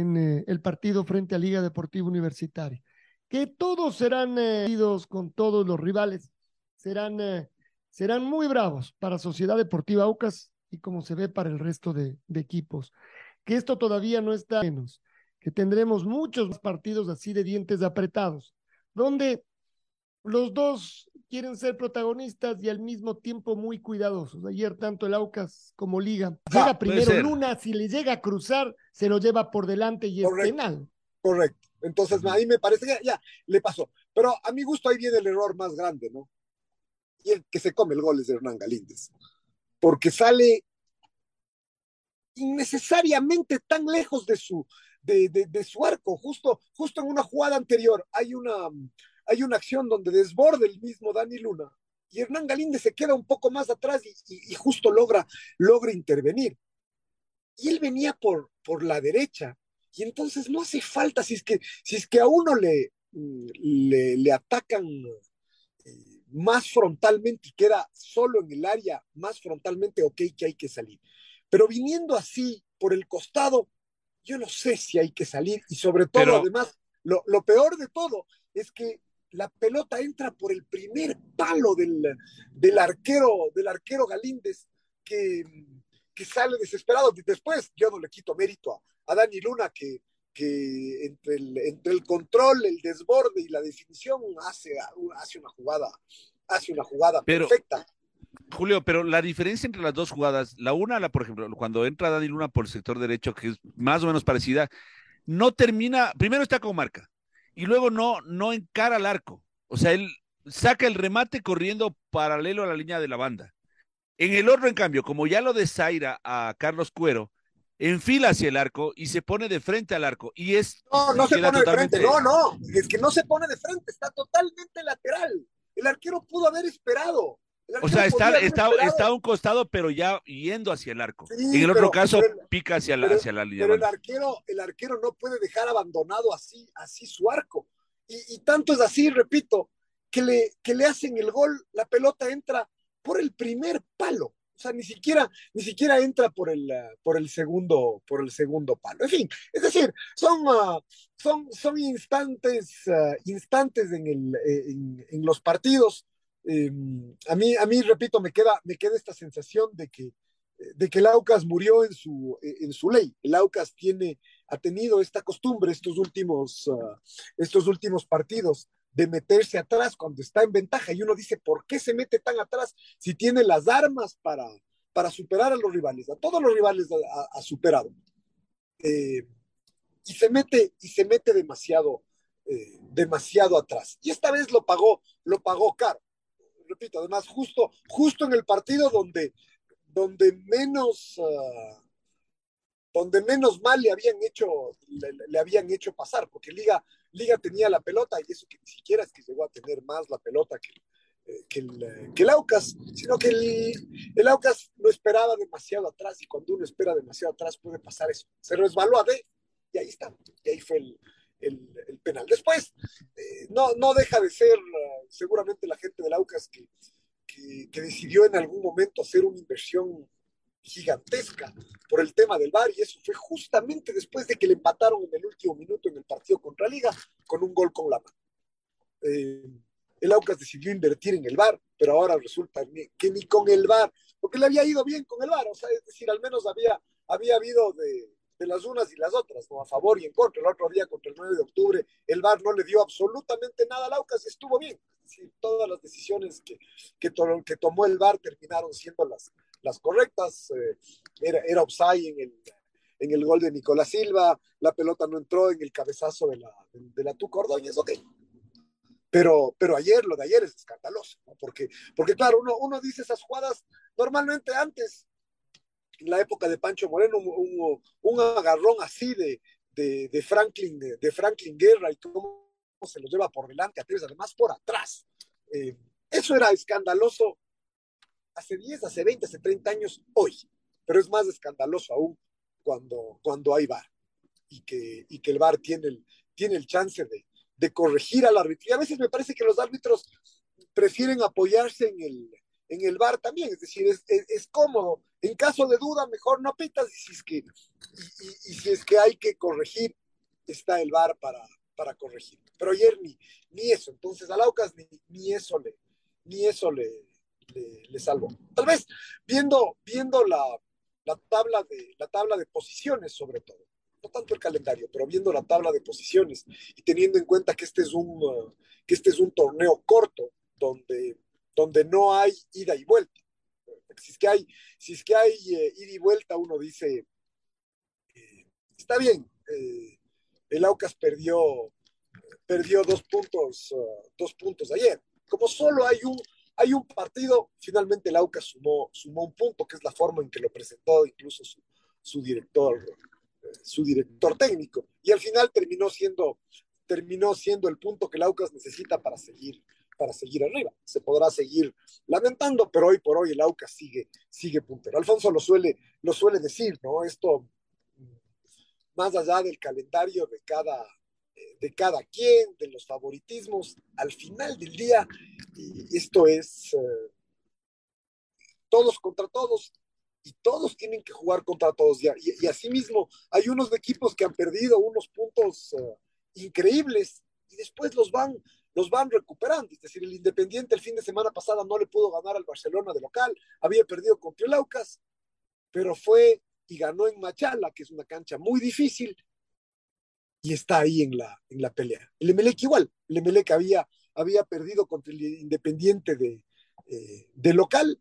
en eh, el partido frente a Liga Deportiva Universitaria. Que todos serán eh, con todos los rivales, serán, eh, serán muy bravos para Sociedad Deportiva Aucas y como se ve para el resto de, de equipos que esto todavía no está menos, que tendremos muchos partidos así de dientes apretados, donde los dos quieren ser protagonistas y al mismo tiempo muy cuidadosos. Ayer tanto el Aucas como Liga. Llega primero Luna, si le llega a cruzar, se lo lleva por delante y es penal. Correcto. Entonces, a mí me parece que ya, le pasó. Pero a mi gusto ahí viene el error más grande, ¿no? Y el que se come el gol es de Hernán Galíndez. Porque sale innecesariamente tan lejos de su, de, de, su arco. Justo, justo en una jugada anterior hay una, hay una acción donde desborde el mismo Dani Luna y Hernán Galíndez se queda un poco más atrás y, y, justo logra, logra intervenir. Y él venía por, por la derecha. Y entonces no hace falta, si es que, si es que a uno le, le, le atacan eh, más frontalmente y queda solo en el área, más frontalmente, ok, que hay que salir. Pero viniendo así por el costado, yo no sé si hay que salir y sobre todo, además, lo, peor de todo es que la pelota entra por el primer palo del, del arquero, del arquero Galíndez, que, que sale desesperado. Después, yo no le quito mérito a, Dani Luna, que, que entre, el, entre el control, el desborde y la definición hace, hace una jugada, hace una jugada perfecta. Julio, pero la diferencia entre las dos jugadas, la una, la, por ejemplo, cuando entra Dani Luna por el sector derecho, que es más o menos parecida, no termina, primero está con marca y luego no, no encara al arco. O sea, él saca el remate corriendo paralelo a la línea de la banda. En el otro, en cambio, como ya lo desaira a Carlos Cuero, enfila hacia el arco y se pone de frente al arco. Y es. No, no se pone de frente, no, no. Es que no se pone de frente, está totalmente lateral. El arquero pudo haber esperado. O sea, está, está, está, a un costado, pero ya yendo hacia el arco. en el otro caso, pica hacia la, hacia la línea. Pero el arquero, el arquero no puede dejar abandonado así, así su arco. Y, tanto es así, repito, que le, que le hacen el gol, la pelota entra por el primer palo. O sea, ni siquiera, ni siquiera entra por el, por el segundo, por el segundo palo. En fin, es decir, son, ah, son, son instantes, ah, instantes en, el, en, en los partidos Em, a, mí, a mí, repito, me queda, me queda esta sensación de que, de que el Aucas murió en su, en su ley. El Aucas tiene, ha tenido esta costumbre estos últimos, ah, estos últimos partidos de meterse atrás cuando está en ventaja y uno dice, ¿por qué se mete tan atrás si tiene las armas para, para superar a los rivales? A todos los rivales ha, superado. Eh, y se mete, y se mete demasiado, eh, demasiado atrás. Y esta vez lo pagó, lo pagó caro repito, además justo, justo en el partido donde, donde menos, uh, donde menos mal le habían hecho, le, habían hecho pasar, porque Liga, Liga tenía la pelota y eso que ni siquiera es que llegó a tener más la pelota que, eh, que, el, que el Aucas, sino que el, el Aucas lo esperaba demasiado atrás y cuando uno espera demasiado atrás puede pasar eso. Se resbaló a D y ahí está, y ahí fue el, el, penal. Después, eh, no, no deja de ser uh, seguramente la gente del Aucas que, que, decidió en algún momento hacer una inversión gigantesca por el tema del VAR y eso fue justamente después de que le empataron en el último minuto en el partido contra Liga con un gol con la mano. Eh, el Aucas decidió invertir en el VAR, pero ahora resulta que ni con el VAR, porque le había ido bien con el VAR, o sea, es decir, al menos había, había habido de, de las unas y las otras, ¿no? A favor y en contra. El otro día, contra el 9 de octubre, el VAR no le dio absolutamente nada al Aucas y estuvo bien. Sí, todas las decisiones que, que, to que, tomó el VAR terminaron siendo las, las correctas. Eh, era, era offside en el, en el gol de Nicolás Silva, la pelota no entró en el cabezazo de la, de, de la Tuca Ordóñez, ok. Pero, pero ayer, lo de ayer es escandaloso, ¿no? porque, porque claro, uno, uno dice esas jugadas normalmente antes, en la época de Pancho Moreno, un, agarrón así de, de, de Franklin, de, de, Franklin Guerra y cómo se lo lleva por delante a además por atrás. Eh, eso era escandaloso hace 10, hace 20, hace 30 años, hoy, pero es más escandaloso aún cuando, cuando hay VAR y que, y que el VAR tiene el, tiene el chance de, de corregir al árbitro. Y a veces me parece que los árbitros prefieren apoyarse en el, en el bar también, es decir, es, es, es, cómodo. En caso de duda, mejor no pitas y si es que, y, y, si es que hay que corregir, está el bar para, para corregir. Pero ayer ni, ni eso, entonces a Laucas ni, ni eso le, ni eso le, le, le, salvó. Tal vez viendo, viendo la, la, tabla de, la tabla de posiciones sobre todo, no tanto el calendario, pero viendo la tabla de posiciones y teniendo en cuenta que este es un, que este es un torneo corto donde donde no hay ida y vuelta. Si es que hay, si es que hay eh, ida y vuelta, uno dice, eh, está bien, eh, el Aucas perdió, perdió dos puntos, dos puntos ayer. Como solo hay un, hay un partido, finalmente el Aucas sumó, sumó un punto, que es la forma en que lo presentó incluso su, su director, su director técnico. Y al final terminó siendo, terminó siendo el punto que el Aucas necesita para seguir, para seguir arriba. Se podrá seguir lamentando, pero hoy por hoy el AUCA sigue, sigue puntero. Alfonso lo suele, lo suele decir, ¿no? Esto, más allá del calendario de cada, de cada quien, de los favoritismos, al final del día, esto es eh, todos contra todos, y todos tienen que jugar contra todos. Y, y, y asimismo, hay unos equipos que han perdido unos puntos uh, increíbles y después los van los van recuperando. Es decir, el Independiente el fin de semana pasada no le pudo ganar al Barcelona de local, había perdido contra el Aucas, pero fue y ganó en Machala, que es una cancha muy difícil, y está ahí en la, en la pelea. El Emelec igual, el Emelec había, había perdido contra el Independiente de, eh, de local,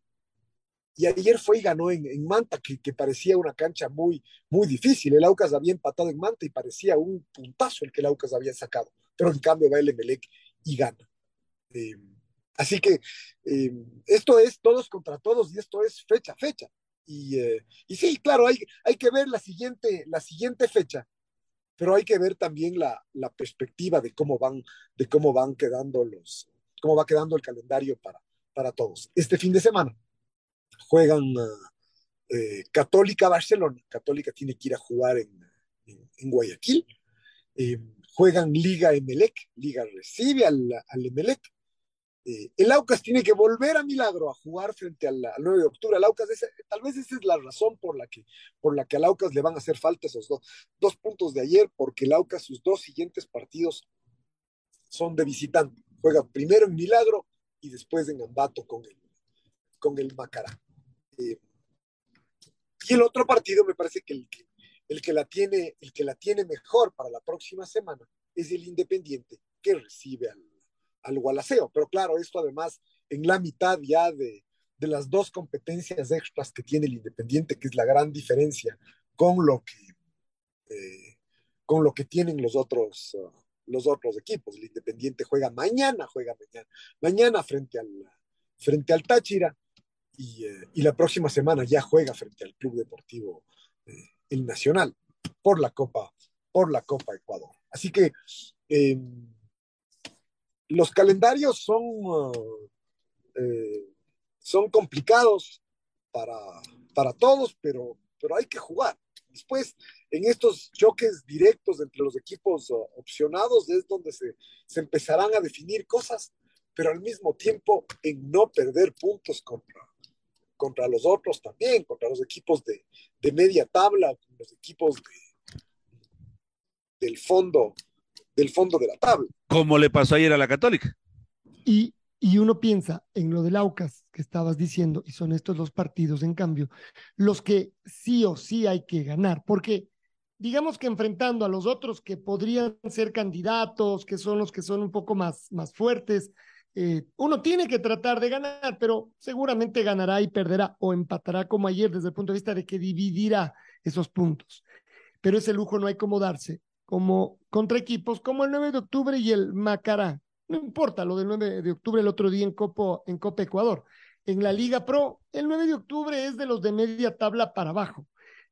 y ayer fue y ganó en, en Manta, que, que, parecía una cancha muy, muy difícil. El Aucas había empatado en Manta y parecía un puntazo el que el Aucas había sacado, pero en cambio va el Emelec y gana. Eh, así que eh, esto es todos contra todos y esto es fecha a fecha. Y, eh, y, sí, claro, hay, hay que ver la siguiente, la siguiente fecha, pero hay que ver también la, la, perspectiva de cómo van, de cómo van quedando los, cómo va quedando el calendario para, para todos. Este fin de semana juegan Católica Barcelona. Católica tiene que ir a jugar en, en, Guayaquil. Juegan Liga Emelec, Liga recibe al, al Emelec. Eh, el Aucas tiene que volver a Milagro a jugar frente al, al 9 de octubre. El Aucas, tal vez esa es la razón por la que, por la que al Aucas le van a hacer falta esos dos, dos puntos de ayer, porque el Aucas, sus dos siguientes partidos son de visitante. Juega primero en Milagro y después en Ambato con el, con el Macará. Eh, y el otro partido me parece que el que el que la tiene, el que la tiene mejor para la próxima semana es el Independiente, que recibe al, al Gualaceo. Pero claro, esto además en la mitad ya de, de, las dos competencias extras que tiene el Independiente, que es la gran diferencia con lo que, eh, con lo que tienen los otros, uh, los otros equipos. El Independiente juega mañana, juega mañana, mañana frente al, frente al Táchira y, eh, la próxima semana ya juega frente al Club Deportivo. Eh, el Nacional por la Copa, por la Copa Ecuador. Así que eh, los calendarios son, eh, son complicados para, para todos, pero, pero hay que jugar. Después, en estos choques directos entre los equipos uh, opcionados es donde se, se empezarán a definir cosas, pero al mismo tiempo en no perder puntos contra, contra los otros también, contra los equipos de, de media tabla, los equipos de, del fondo, del fondo de la tabla. Como le pasó ayer a la Católica. Y, y uno piensa en lo del Aucas que estabas diciendo, y son estos los partidos, en cambio, los que sí o sí hay que ganar, porque digamos que enfrentando a los otros que podrían ser candidatos, que son los que son un poco más, más fuertes, eh, uno tiene que tratar de ganar, pero seguramente ganará y perderá o empatará como ayer desde el punto de vista de que dividirá esos puntos. Pero ese lujo no hay como darse, como contra equipos como el 9 de octubre y el Macará. No importa lo del 9 de octubre el otro día en, en Copa Ecuador. En la Liga Pro, el 9 de octubre es de los de media tabla para abajo.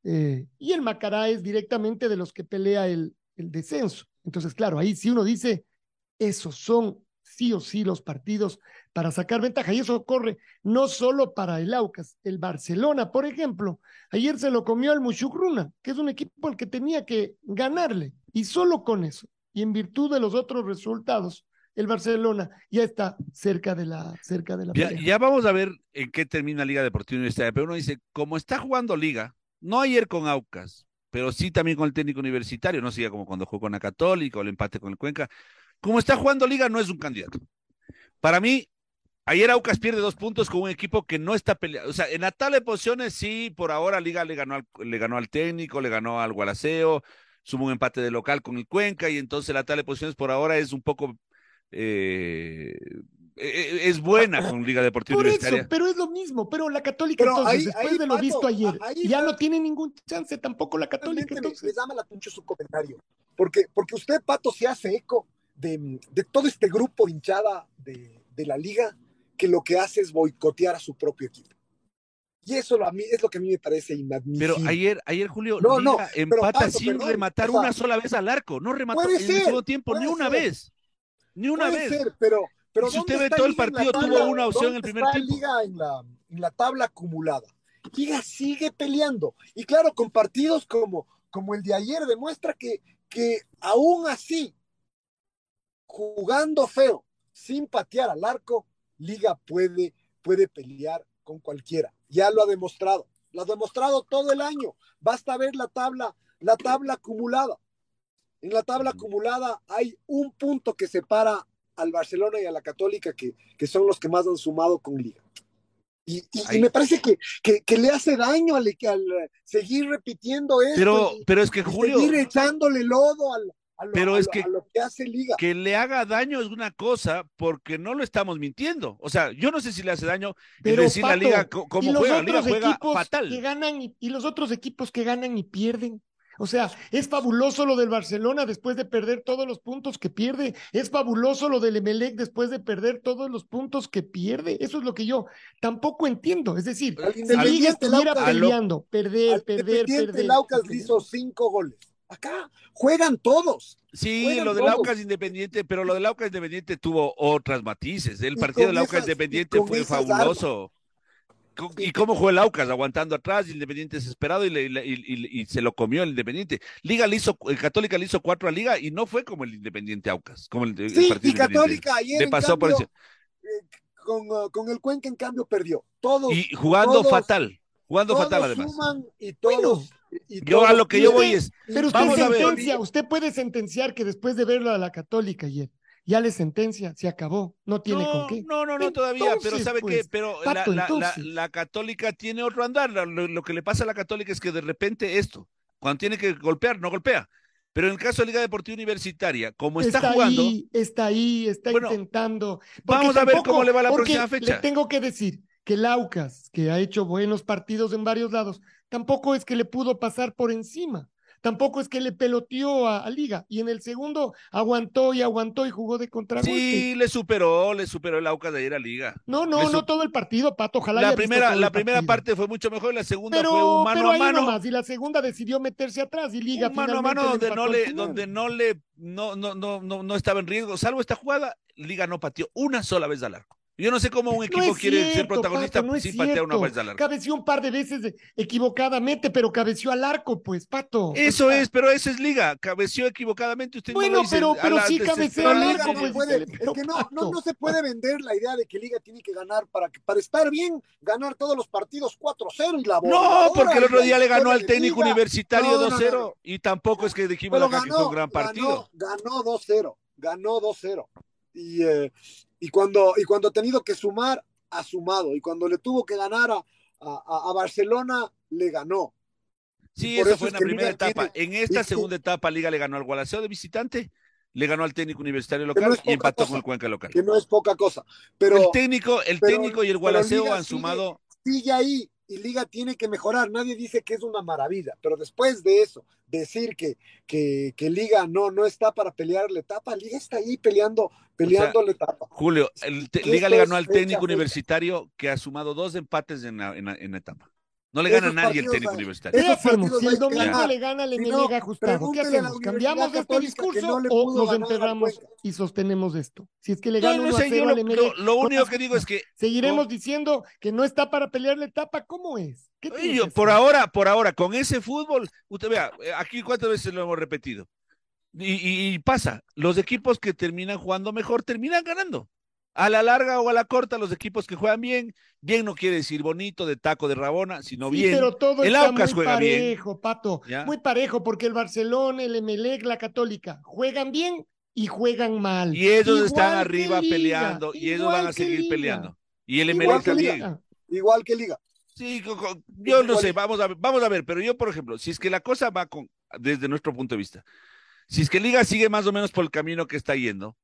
Eh, y el Macará es directamente de los que pelea el, el descenso. Entonces, claro, ahí si uno dice, esos son sí o sí los partidos para sacar ventaja. Y eso ocurre no solo para el Aucas, el Barcelona, por ejemplo, ayer se lo comió al Mushukruna, que es un equipo al que tenía que ganarle. Y solo con eso, y en virtud de los otros resultados, el Barcelona ya está cerca de la cerca de la ya, ya, vamos a ver en qué termina Liga Deportiva Universitaria, pero uno dice, como está jugando Liga, no ayer con Aucas, pero sí también con el técnico universitario, no sería como cuando jugó con la Católica o el empate con el Cuenca. Como está jugando Liga, no es un candidato. Para mí, ayer Aucas pierde dos puntos con un equipo que no está peleando. O sea, en la tabla de posiciones, sí, por ahora Liga le ganó al, le ganó al técnico, le ganó al Gualaceo, sumó un empate de local con el Cuenca, y entonces la tabla de posiciones por ahora es un poco eh, e-, es buena con Liga Deportiva Por Universitaria. Eso, pero es lo mismo, pero la Católica pero entonces, ahí, después ahí, de lo Pato, visto ayer, ya no tiene ningún chance tampoco la Católica. Entonces. Me, me llama la atención su comentario, porque, porque usted, Pato, se hace eco de, de todo este grupo hinchada de, de, la liga que lo que hace es boicotear a su propio equipo. Y eso a mí, es lo que a mí me parece inadmisible. Pero ayer, ayer Julio, no, Liga no, empata Pato, sin perdón, rematar o sea, una sola vez al arco. No remató en ser, el segundo tiempo ni una ser. vez. Ni una puede vez. Ser, pero pero si usted ve todo el partido, tabla, tuvo una opción en el primer tiempo. Liga en la, en la tabla acumulada. Liga sigue peleando. Y claro, con partidos como, como el de ayer demuestra que, que aún así, jugando feo, sin patear al arco, Liga puede, puede pelear con cualquiera. Ya lo ha demostrado. Lo ha demostrado todo el año. Basta ver la tabla, la tabla acumulada. En la tabla acumulada hay un punto que separa al Barcelona y a la Católica, que, que son los que más han sumado con Liga. Y, y, y me parece que, que, que, le hace daño al, al seguir repitiendo esto. Pero, y, pero es que Julio. Seguir echándole lodo al, lo, pero a es lo, que, a lo que hace Liga. Que le haga daño es una cosa porque no lo estamos mintiendo. O sea, yo no sé si le hace daño pero, decir Pato, la Liga cómo juega. La Liga juega fatal. Que ganan y, y los otros equipos que ganan y pierden. O sea, es fabuloso lo del Barcelona después de perder todos los puntos que pierde. Es fabuloso lo del Emelec después de perder todos los puntos que pierde. Eso es lo que yo tampoco entiendo. Es decir, si Liga estuviera peleando, perder, perder, perder. El Aucas perder. hizo cinco goles. Acá juegan todos. Sí, juegan lo del. Aucas Independiente, pero lo del Aucas Independiente tuvo otras matices. El partido del Aucas Independiente fue fabuloso. Armas. ¿Y cómo jugó el Aucas? Aguantando atrás, Independiente desesperado y, le, y, y, y, se lo comió el Independiente. Liga le hizo, el Católica le hizo cuatro a Liga y no fue como el Independiente Aucas, como el, sí, el partido y Católica ayer le pasó cambio, por ese... eh, con, con, el Cuenca en cambio perdió. Todos, y jugando todos, fatal, jugando todos fatal además. Suman y todos, bueno, y yo a lo que yo voy es... Pero usted vamos sentencia, usted puede sentenciar que después de verlo a la Católica ayer, ya le sentencia, se acabó, no tiene no, con qué. No, no, no, entonces, todavía, pero ¿sabe pues, qué? Pero Pato, la, la, la, la, católica tiene otro andar, lo, lo, que le pasa a la católica es que de repente esto, cuando tiene que golpear, no golpea. Pero en el caso de Liga Deportiva Universitaria, como está, está jugando. Ahí, está ahí, está bueno, intentando. Vamos a ver cómo le va la próxima fecha. Le tengo que decir que Laucas, que ha hecho buenos partidos en varios lados, tampoco es que le pudo pasar por encima tampoco es que le peloteó a, a, Liga. Y en el segundo aguantó y aguantó y jugó de contragolpe. Sí, le superó, le superó el Aucas de ayer a Liga. No, no, no todo el partido, Pato. Ojalá la primera, la primera parte fue mucho mejor, la segunda pero, fue un mano pero a mano. Nomás, y la segunda decidió meterse atrás y Liga un mano a mano donde no le, donde no le, no, no, no, no, no estaba en riesgo. Salvo esta jugada, Liga no pateó una sola vez al arco. Yo no sé cómo un equipo no quiere cierto, ser protagonista Pato, no sin patear una vez al arco. Cabeció un par de veces equivocadamente, pero cabeció al arco, pues, Pato. Eso es, pero eso es liga. Cabeció equivocadamente. Usted bueno, no lo dice pero, pero sí cabeció al arco, no pues. Puede, es que no, no, no, se puede vender la idea de que Liga tiene que ganar para, que, para estar bien, ganar todos los partidos 4-0 y la No, porque el otro día le ganó al técnico universitario no, 2-0 no, y tampoco es que dijimos pero que fue un gran partido. Ganó 2-0, ganó 2-0. Y, eh, y, cuando, y cuando ha tenido que sumar, ha sumado. Y cuando le tuvo que ganar a, a, a Barcelona, le ganó. Sí, esa fue en la primera etapa. en esta segunda etapa, Liga le ganó al Gualaceo de visitante, le ganó al técnico universitario local y empató con el Cuenca local. Que no es poca cosa. Pero el técnico, el técnico y el Gualaceo han sumado. Sigue ahí y Liga tiene que mejorar. Nadie dice que es una maravilla, pero después de eso, decir que, que, que Liga no, no está para pelear la etapa, Liga está ahí peleando, peleando la etapa. Julio, el Liga le ganó al técnico universitario que ha sumado dos empates en la, en en etapa. No le gana a nadie el técnico universitario. ¿Qué hacemos? Si el domingo le gana el MLG ajustado, ¿qué hacemos? ¿Cambiamos este discurso o nos enterramos y sostenemos esto? Si es que le gana no, no sé, yo lo, único que digo es que seguiremos diciendo que no está para pelear la etapa, ¿cómo es? ¿Qué Oye, por ahora, por ahora, con ese fútbol, usted vea, eh, aquí cuántas veces lo hemos repetido. Y, y, pasa, los equipos que terminan jugando mejor terminan ganando. A la larga o a la corta, los equipos que juegan bien, bien no quiere decir bonito, de taco, de rabona, sino sí, bien. Pero todo el está muy juega parejo, bien. Pato. ¿Ya? Muy parejo, porque el Barcelona, el Emelec, la Católica, juegan bien y juegan mal. Y ellos igual están arriba peleando, y ellos van a seguir Liga. peleando. Y el Emelec también. Igual que Liga. Sí, yo no sé, vamos a, ver, vamos a ver, pero yo, por ejemplo, si es que la cosa va con, desde nuestro punto de vista, si es que Liga sigue más o menos por el camino que está yendo,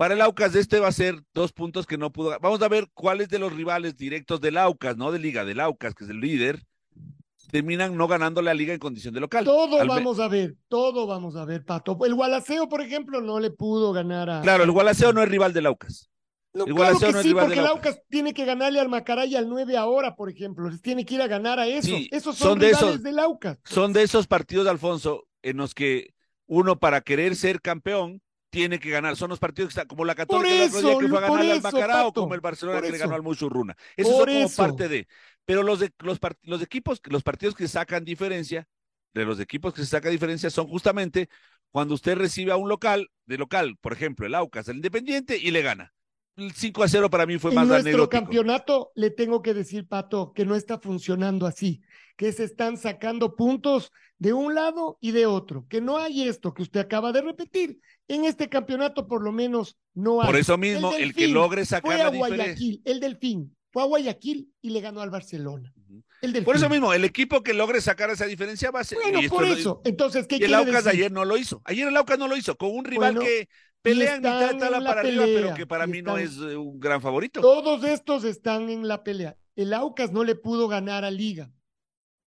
para el Aucas este va a ser dos puntos que no pudo. Vamos a ver cuáles de los rivales directos del Aucas, no de Liga, del Aucas, que es el líder, terminan no ganando la liga en condición de local. Todo Al vamos a ver, todo vamos a ver, Pato. El Gualaceo, por ejemplo, no le pudo ganar a. Claro, el Gualaceo no es rival del Aucas. El claro que no sí, porque el Aucas tiene que ganarle al Macaray al 9 ahora, por ejemplo. Les tiene que ir a ganar a esos. Sí, esos son, son de rivales esos, del Aucas. Son de esos partidos, Alfonso, en los que uno para querer ser campeón tiene que ganar. Son los partidos que están, como la Católica el otro día que fue a ganar al Macará o como el Barcelona que le ganó al Muchurruna. Esos son como eso. parte de. Pero los, de, los, los equipos, los partidos que sacan diferencia, de los equipos que se saca diferencia son justamente cuando usted recibe a un local, de local, por ejemplo, el Aucas, el Independiente, y le gana. El 5 a 0 para mí fue en más nuestro anecdótico. campeonato, le tengo que decir, Pato, que no está funcionando así, que se están sacando puntos de un lado y de otro, que no hay esto que usted acaba de repetir. En este campeonato, por lo menos, no hay. Por eso mismo, el, el que logre sacar fue la a Guayaquil, el Delfín, fue a Guayaquil y le ganó al Barcelona. El Por eso mismo, el equipo que logre sacar esa diferencia va a ser. Bueno, por eso. Entonces, ¿qué y el Aucas ayer no lo hizo. Ayer el Aucas no lo hizo, con un rival bueno, que pelea en mitad de tabla para pelea, arriba, pero que para mí están, no es un gran favorito. Todos estos están en la pelea. El Aucas no le pudo ganar a Liga.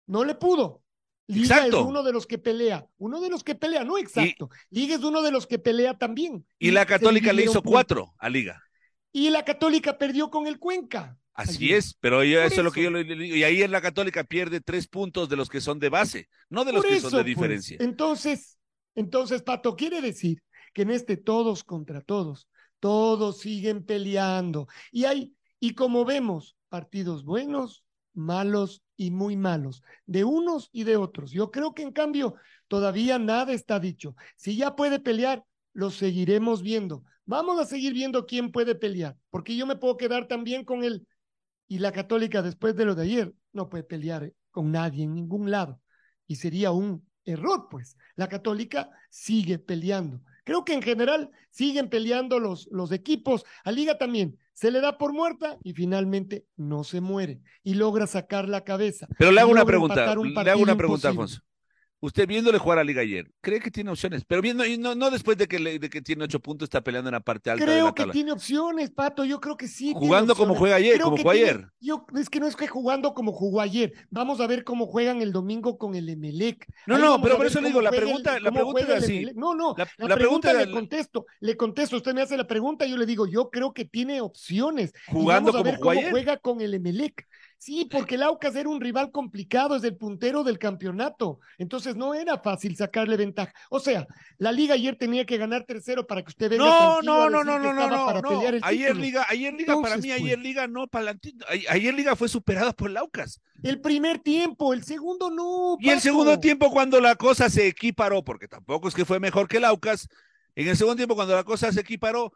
No le pudo. Liga exacto. es uno de los que pelea, uno de los que pelea, no exacto. Y, Liga es uno de los que pelea también. Y, y la Católica le hizo cuatro a Liga. Y la Católica perdió con el Cuenca. Así Allí. es, pero yo, eso, eso, es lo que yo le digo. Y ahí en la Católica pierde tres puntos de los que son de base, no de los Por que eso, son de diferencia. Pues, entonces, entonces, Pato, quiere decir que en este todos contra todos, todos siguen peleando. Y hay, y como vemos, partidos buenos, malos y muy malos, de unos y de otros. Yo creo que en cambio todavía nada está dicho. Si ya puede pelear, lo seguiremos viendo. Vamos a seguir viendo quién puede pelear, porque yo me puedo quedar también con el y la católica después de lo de ayer no puede pelear con nadie en ningún lado y sería un error, pues. La católica sigue peleando. Creo que en general siguen peleando los, los equipos. A Liga también se le da por muerta y finalmente no se muere y logra sacar la cabeza. Pero le hago una pregunta, un le hago una pregunta, imposible. Alfonso. Usted viéndole jugar a Liga ayer, ¿cree que tiene opciones? Pero viendo, no, no después de que, le, de que tiene ocho puntos, está peleando en la parte alta. Creo de la que tiene opciones, Pato. Yo creo que sí. Jugando como juega ayer, creo como jugó tiene, ayer. Yo, es que no es que jugando como jugó ayer. Vamos a ver cómo juegan el domingo con el Emelec. No, Ahí no, pero por eso le digo, la pregunta, el, la pregunta es así. No, no, la, la, la pregunta, pregunta le contesto, le contesto. Usted me hace la pregunta, yo le digo, yo creo que tiene opciones. Jugando y vamos a ver como cómo ayer. juega con el Emelec. Sí, porque el Aucas era un rival complicado, es el puntero del campeonato. Entonces no era fácil sacarle ventaja. O sea, la liga ayer tenía que ganar tercero para que usted venga No, no, no, no, no, no, para no. pelear el ayer título. liga, ayer liga para Entonces, mí, pues. ayer liga no, palantito. Ayer liga fue superada por el Aucas. El primer tiempo, el segundo no. Y el segundo tiempo cuando la cosa se equiparó, porque tampoco es que fue mejor que el Aucas, en el segundo tiempo cuando la cosa se equiparó,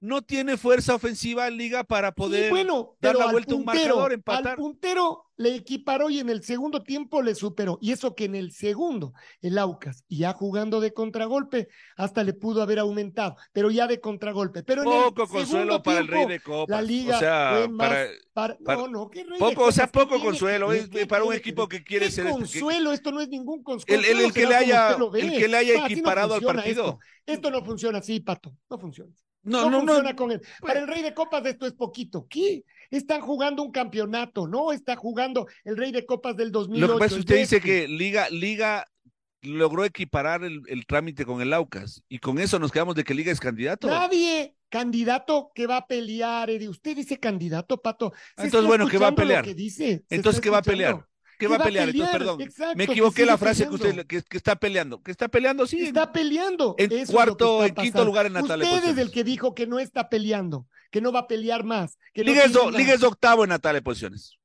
no tiene fuerza ofensiva en liga para poder sí, bueno, dar la vuelta a un marcador, empatar. Al puntero le equiparó y en el segundo tiempo le superó. Y eso que en el segundo, el Aucas, ya jugando de contragolpe, hasta le pudo haber aumentado, pero ya de contragolpe. Pero en poco el consuelo para el rey de copas. La liga o sea, fue más para, para- para- no, no, ¿qué rey de poco, o sea, poco ¿Qué tiene consuelo es para un equipo que quiere ¿Qué ser que- consuelo, esto no es ningún consuelo. el, el- el que le haya, el que le haya Ah, así no equiparado al partido. Esto. Esto no funciona así, Pato, no funciona. No, No, no, no. funciona con él. Para el Rey de Copas esto es poquito. ¿Qué? Están jugando un campeonato, ¿no? Está jugando el Rey de Copas del 2008. Lo que pasa es que usted dice que Liga, Liga logró equiparar el, el trámite con el Aucas y con eso nos quedamos de que Liga es candidato. Nadie candidato que va a pelear, Eddie. Usted dice candidato, Pato. Entonces, bueno, ¿qué va a pelear? que dice. Se Entonces, ¿qué va a pelear? ¿Qué va a pelear? Entonces, perdón, Exacto, me que equivoqué la frase que usted que, que está peleando. Que está peleando, sí. Está peleando. En Eso que cuarto, en quinto lugar en de Usted es el que dijo que no está peleando, que no va a pelear más. Que no Liga, es, tiene do- más. Liga es octavo en de posiciones.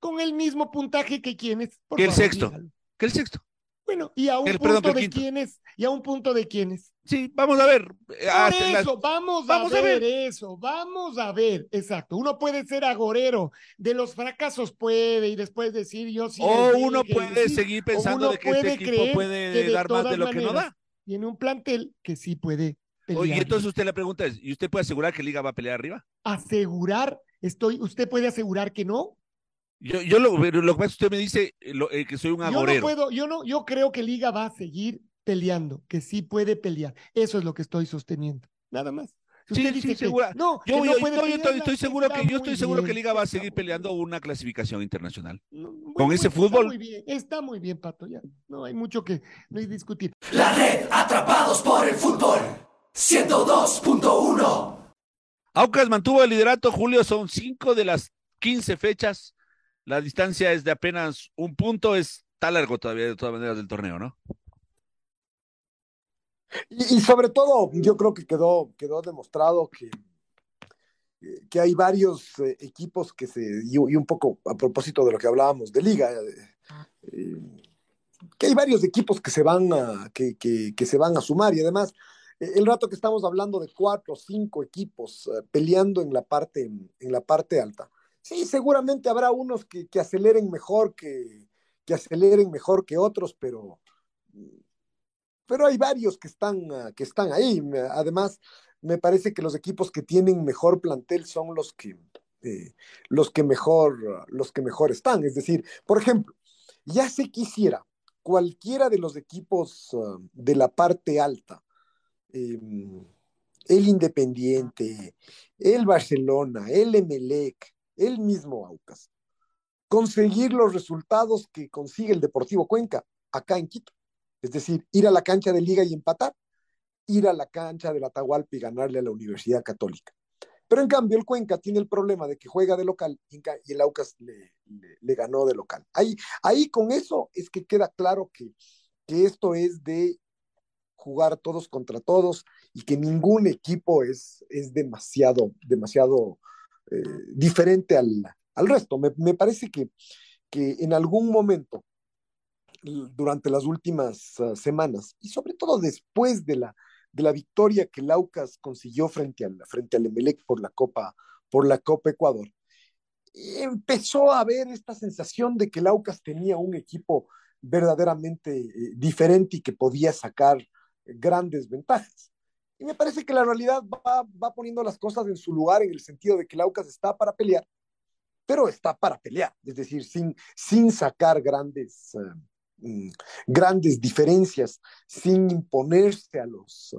Con el mismo puntaje que quienes. Que el favor, sexto. dígalo. Que el sexto. Bueno, y a un El- punto de quiénes, y a un punto de quiénes. Sí, vamos a ver. Eh, Por las- eso, vamos, vamos a, a ver ver. eso, vamos a ver, exacto. Uno puede ser agorero, de los fracasos puede, y después decir yo sí. o uno puede sí, seguir pensando de que este equipo puede dar más de lo que no da. Tiene un plantel que sí puede pelear. Oye, entonces usted le pregunta es, ¿y usted puede asegurar que Liga va a pelear arriba? Asegurar, estoy, ¿usted puede asegurar que no? Yo, yo lo, pero lo que pasa es que usted me dice eh, lo- eh, que soy un Yo no agorero. puedo, yo no, yo creo que Liga va a seguir peleando, que sí puede pelear. Eso es lo que estoy sosteniendo, nada más. Si Sí, usted sí, dice que segura. no, Yo, que no yo- puede yo estoy, seguro que yo estoy seguro que Liga va a seguir peleando una clasificación internacional. No, bueno, Con ese bueno, fútbol. Está muy bien, está muy bien, Pato. Ya no hay mucho que no hay discutir. La red Atrapados por el Fútbol 102.1 Aucas mantuvo el liderato, Julio, son cinco de las 15 fechas. La distancia es de apenas un punto, es está largo todavía de todas maneras del torneo, ¿no? Y, sobre todo, yo creo que quedó, quedó demostrado que, que hay varios eh, equipos que se, y, un poco a propósito de lo que hablábamos de liga, eh, eh, que hay varios equipos que se van a, que, que, que se van a sumar y además el rato que estamos hablando de cuatro o cinco equipos peleando en la parte, en la parte alta. Sí, seguramente habrá unos que, que aceleren mejor que, que aceleren mejor que otros, pero pero hay varios que están, uh, que están ahí. Además, me parece que los equipos que tienen mejor plantel son los que, eh, los que mejor, los que mejor están. Es decir, por ejemplo, ya se quisiera cualquiera de los equipos uh, de la parte alta, eh, el Independiente, el Barcelona, el Emelec, el mismo Aucas, conseguir los resultados que consigue el Deportivo Cuenca acá en Quito. Es decir, ir a la cancha de liga y empatar, ir a la cancha del Atahualpa y ganarle a la Universidad Católica. Pero en cambio el Cuenca tiene el problema de que juega de local y el Aucas le, le, le ganó de local. Ahí, ahí con eso es que queda claro que, que esto es de jugar todos contra todos y que ningún equipo es, es demasiado, demasiado eh, diferente al, al resto. Me, me parece que, que en algún momento durante las últimas uh, semanas y sobre todo después de la, de la victoria que el Aucas consiguió frente al, frente al Emelec por la Copa, por la Copa Ecuador, empezó a haber esta sensación de que el Aucas tenía un equipo verdaderamente eh, diferente y que podía sacar grandes ventajas. Y me parece que la realidad va, va poniendo las cosas en su lugar en el sentido de que el Aucas está para pelear, pero está para pelear, es decir, sin, sin sacar grandes, uh, grandes diferencias sin imponerse a los,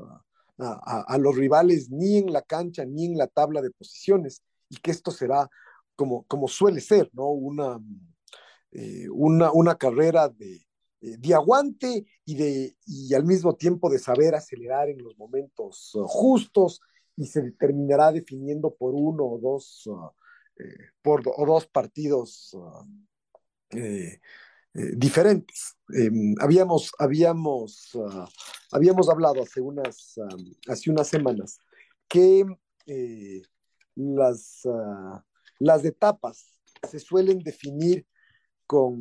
a, a, los rivales ni en la cancha ni en la tabla de posiciones y que esto será como, como suele ser, ¿no? Una, eh, una, una carrera de, de aguante y, de, y al mismo tiempo de saber acelerar en los momentos uh, justos y se terminará definiendo por uno o dos, eh, por, o dos partidos eh, eh, diferentes. Eh, habíamos, habíamos, uh, habíamos hablado hace unas, um, hace unas semanas que eh, las, uh, las etapas se suelen definir con,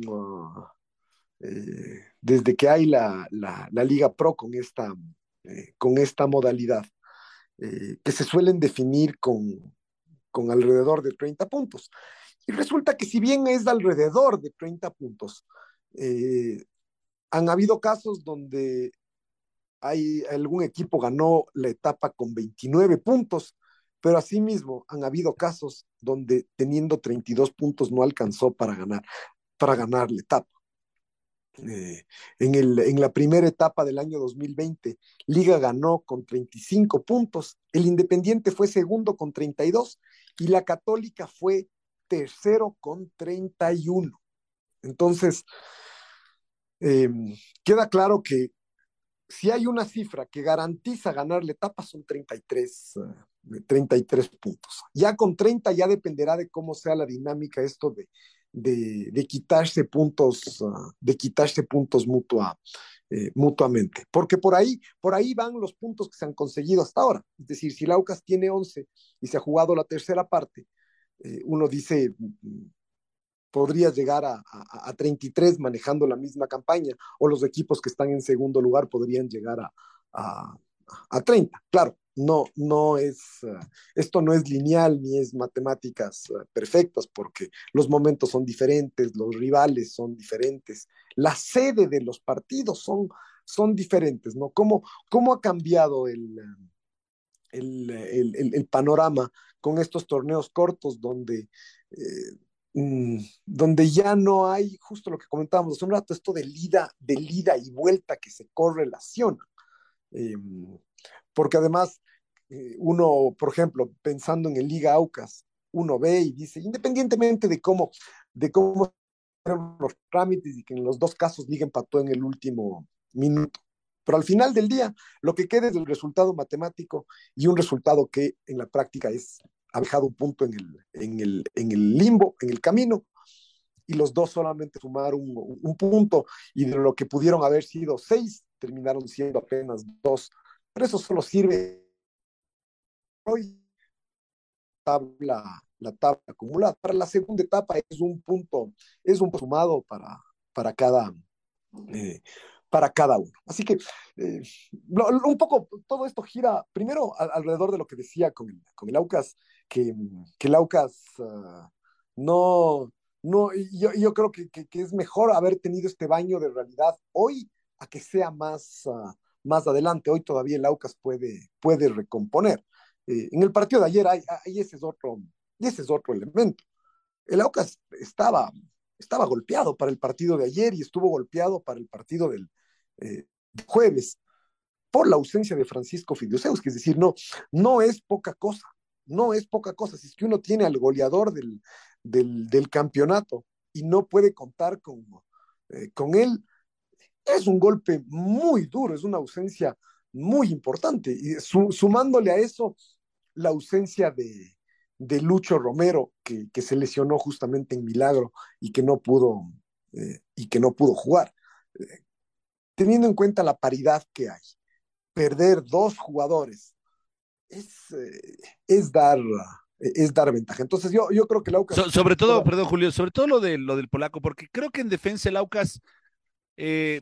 desde que hay la, la, Liga Pro con esta, eh, con esta modalidad. eh, que se suelen definir con, con alrededor de 30 puntos. Y resulta que si bien es alrededor de 30 puntos, eh, han habido casos donde hay algún equipo ganó la etapa con 29 puntos, pero asimismo han habido casos donde teniendo 32 puntos no alcanzó para ganar, para ganar la etapa. Eh, en, el, en la primera etapa del año 2020, Liga ganó con 35 puntos, el Independiente fue segundo con 32 y la Católica fue tercero con 31. Entonces, eh, queda claro que si hay una cifra que garantiza ganar la etapa son 33, 33 eh, puntos. Ya con 30 ya dependerá de cómo sea la dinámica esto de, de, de quitarse puntos, uh, de quitarse puntos mutua, eh, mutuamente. Porque por ahí, por ahí van los puntos que se han conseguido hasta ahora. Es decir, si Laucas tiene 11 y se ha jugado la tercera parte, eh, uno dice, podría llegar a, a, a, 33 manejando la misma campaña, o los equipos que están en segundo lugar podrían llegar a, a 30. Claro, no, no es, uh, esto no es lineal ni es matemáticas uh, perfectas, porque los momentos son diferentes, los rivales son diferentes, la sede de los partidos son, son diferentes, ¿no? ¿Cómo, cómo ha cambiado el, el, el, el, panorama con estos torneos cortos donde eh, Mm, donde ya no hay, justo lo que comentábamos hace un rato, esto de ida, de ida y vuelta que se correlaciona. Eh, porque además, eh, uno, por ejemplo, pensando en el Liga Aucas, uno ve y dice, independientemente de cómo, de cómo los trámites y que en los dos casos Liga empató en el último minuto. Pero al final del día, lo que queda es el resultado matemático y un resultado que en la práctica es ha dejado un punto en el, en el, en el limbo, en el camino, y los dos solamente sumaron un, un, punto, y de lo que pudieron haber sido seis, terminaron siendo apenas dos. Pero eso solo sirve hoy tabla, la tabla acumulada. Para la segunda etapa es un punto, es un sumado para, para cada, eh, para cada uno. Así que eh, un poco todo esto gira primero alrededor de lo que decía con con el Aucas, que, el Aucas uh, no, no, yo, yo creo que, que, es mejor haber tenido este baño de realidad hoy que sea más, uh, más adelante. Hoy todavía el Aucas puede, puede recomponer. Eh, en el partido de ayer hay, hay ese, es otro, ese es otro elemento. El Aucas estaba, estaba golpeado para el partido de ayer y estuvo golpeado para el partido del, eh, jueves por la ausencia de Francisco Fideoseus, que es decir, no, no es poca cosa, no es poca cosa. Si es que uno tiene al goleador del, del, del campeonato y no puede contar con, eh, con él, es un golpe muy duro, es una ausencia muy importante. Y su, sumándole a eso la ausencia de, de Lucho Romero, que, que, se lesionó justamente en Milagro y que no pudo, eh, y que no pudo jugar. Eh, teniendo en cuenta la paridad que hay, perder dos jugadores es, eh, es dar es dar ventaja. Entonces yo, yo creo que el Aucas... So, sobre todo, perdón Julio, sobre todo lo, de, lo del polaco, porque creo que en defensa el Aucas, eh,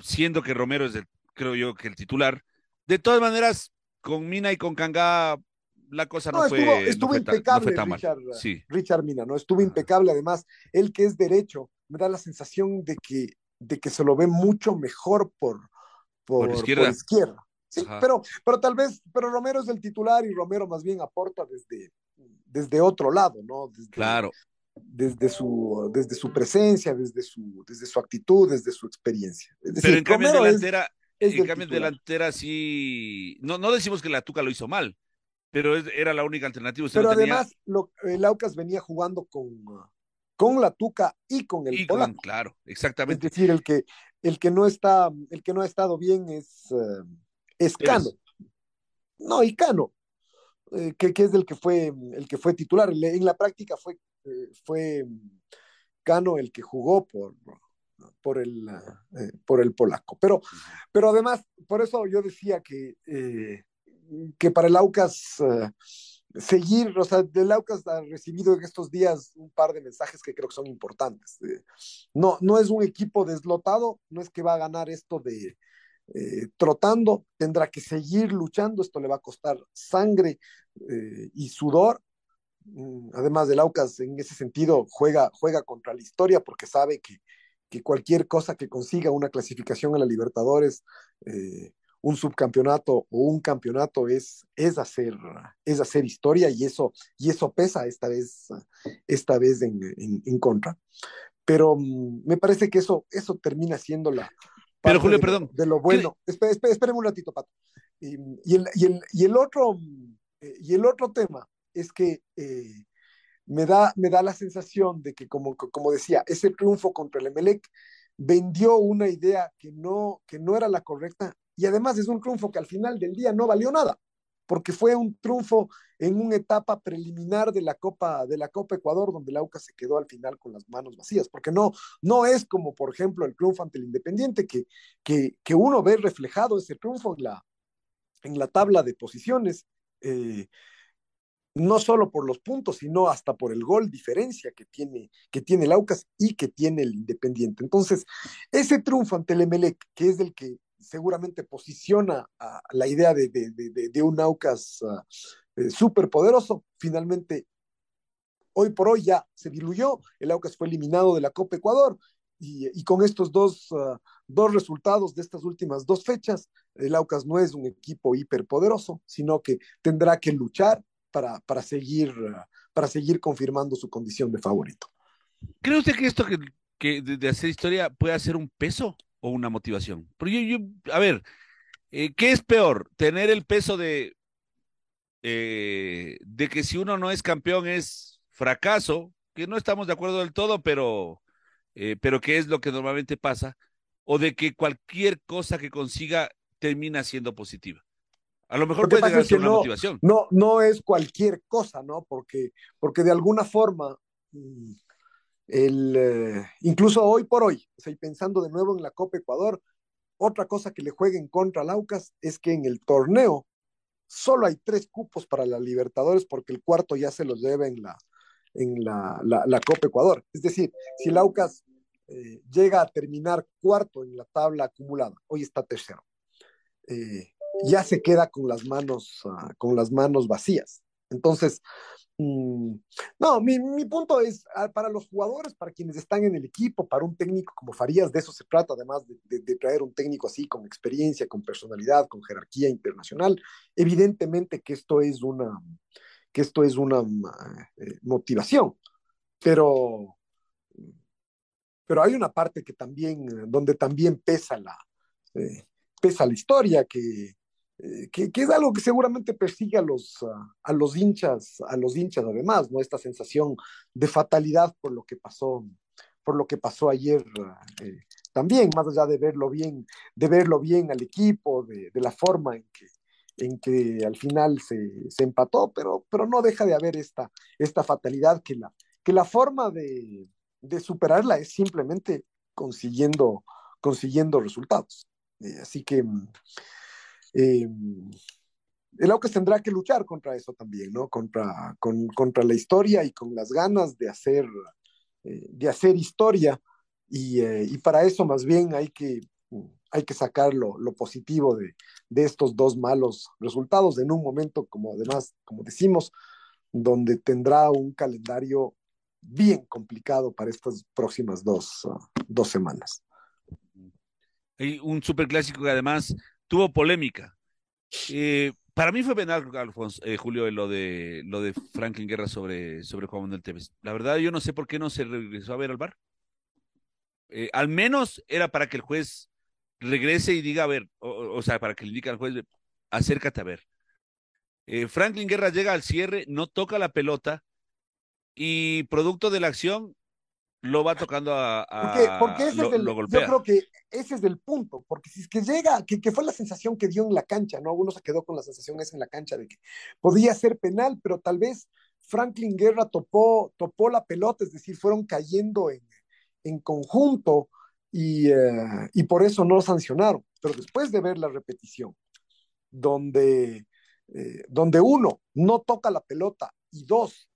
siendo que Romero es el, creo yo que el titular, de todas maneras, con Mina y con Kangá la cosa no, no estuvo, fue, estuvo no impecable fue no Richard. Sí. Richard Mina, ¿no? Estuvo impecable, además, él que es derecho, me da la sensación de que de que se lo ve mucho mejor por, por, por izquierda. Por izquierda. Sí, pero, pero tal vez, pero Romero es el titular y Romero más bien aporta desde, desde otro lado, ¿no? Desde, claro. Desde su, desde su presencia, desde su, desde su actitud, desde su experiencia. Es decir, pero en cambio Romero delantera, es, es en cambio delantera sí, no, no decimos que la Tuca lo hizo mal, pero era la única alternativa. Usted pero no además, tenía... lo, el Aucas venía jugando con, con la Tuca y con el y. Con, claro, exactamente. Es decir, el que, el que no está, el que no ha estado bien es, uh, es Cano. No, y Cano, eh, que, que, es el que fue el que fue titular. En la práctica fue, eh, fue Cano el que jugó por, por el, eh, por el polaco. Pero, pero además, por eso yo decía que, eh, que para el Aucas seguir, o sea, del Aucas ha recibido en estos días un par de mensajes que creo que son importantes. Eh, no, no es un equipo deslotado, no es que va a ganar esto de, eh, trotando, tendrá que seguir luchando, esto le va a costar sangre eh, y sudor. Mm, además, del Aucas en ese sentido juega, juega contra la historia porque sabe que, que cualquier cosa que consiga una clasificación a la Libertadores, eh, un subcampeonato o un campeonato es, es, hacer, es hacer historia y eso, y eso pesa esta vez, esta vez en, en, en contra. Pero um, me parece que eso, eso termina siendo la, pero Julio, de, perdón. De lo bueno. Espérame, espérame un ratito, Pato. Y, y, el, y, el, y, el, otro, y el otro tema es que eh, me, da, me da la sensación de que, como, como decía, ese triunfo contra el Emelec vendió una idea que no, que no era la correcta y además es un triunfo que al final del día no valió nada porque fue un triunfo en una etapa preliminar de la Copa de la Copa Ecuador donde el AUCA se quedó al final con las manos vacías, porque no no es como por ejemplo el triunfo ante el Independiente que que, que uno ve reflejado ese triunfo en la en la tabla de posiciones eh, no solo por los puntos, sino hasta por el gol diferencia que tiene, que tiene el Aucas y que tiene el Independiente. Entonces, ese triunfo ante el Emelec, que es el que seguramente posiciona a la idea de, de, un Aucas uh, eh, súper poderoso. Finalmente, hoy por hoy ya se diluyó, el Aucas fue eliminado de la Copa Ecuador y, con estos dos, uh, dos resultados de estas últimas dos fechas, el Aucas no es un equipo hiperpoderoso, sino que tendrá que luchar para, para, seguir, para seguir confirmando su condición de favorito. ¿Cree usted que esto que, que de, hacer historia puede ser un peso o una motivación? Porque yo, yo a ver, eh, ¿qué es peor? ¿Tener el peso de, eh, de que si uno no es campeón es fracaso, que no estamos de acuerdo del todo, pero, eh, pero que es lo que normalmente pasa, o de que cualquier cosa que consiga termina siendo positiva? A lo mejor lo puede llegar a ser una no, motivación. No, no es cualquier cosa, ¿no? Porque, porque de alguna forma, mm, el, eh, incluso hoy por hoy, o sea, y pensando de nuevo en la Copa Ecuador, otra cosa que le juega en contra al Aucas es que en el torneo solo hay tres cupos para la Libertadores porque el cuarto ya se los debe en la, en la, la, la Copa Ecuador. Es decir, si el Aucas eh, llega a terminar cuarto en la tabla acumulada, hoy está tercero. Eh, ya se queda con las manos, uh, con las manos vacías. Entonces, mmm, no, mi, mi, punto es uh, para los jugadores, para quienes están en el equipo, para un técnico como Farías, de eso se trata, además de, traer un técnico así con experiencia, con personalidad, con jerarquía internacional. Evidentemente que esto es una, que esto es una uh, motivación, pero, pero hay una parte que también, donde también pesa la, eh, pesa la historia, que, que, que, es algo que seguramente persigue a los, a, a, los hinchas, a los hinchas además, ¿no? Esta sensación de fatalidad por lo que pasó, por lo que pasó ayer eh, también, más allá de verlo bien, de verlo bien al equipo, de, de la forma en que, en que al final se, se, empató, pero, pero no deja de haber esta, esta fatalidad que la, que la forma de, de superarla es simplemente consiguiendo, consiguiendo resultados. Eh, así que eh, el Aucas tendrá que luchar contra eso también, ¿no? Contra, con, contra la historia y con las ganas de hacer, eh, de hacer historia. Y, eh, y, para eso más bien hay que, hay que sacar lo, positivo de, de, estos dos malos resultados en un momento, como además, como decimos, donde tendrá un calendario bien complicado para estas próximas dos, uh, dos semanas. Y un superclásico que además tuvo polémica. Eh, para mí fue penal, Alfonso, eh, Julio, lo de lo de Franklin Guerra sobre, sobre Juan Manuel Tevez. La verdad, yo no sé por qué no se regresó a ver al bar. Eh, al menos era para que el juez regrese y diga, a ver, o, sea, para que le indique al juez, acércate a ver. Franklin Guerra llega al cierre, no toca la pelota y producto de la acción lo va tocando a, a porque, porque ese lo, es el, lo golpea. yo creo que ese es el punto, porque si es que llega, que, que, fue la sensación que dio en la cancha, ¿no? Uno se quedó con la sensación esa en la cancha de que podía ser penal, pero tal vez Franklin Guerra topó, topó la pelota, es decir, fueron cayendo en, en conjunto y, eh, y por eso no lo sancionaron. Pero después de ver la repetición, donde, eh, donde uno no toca la pelota y dos,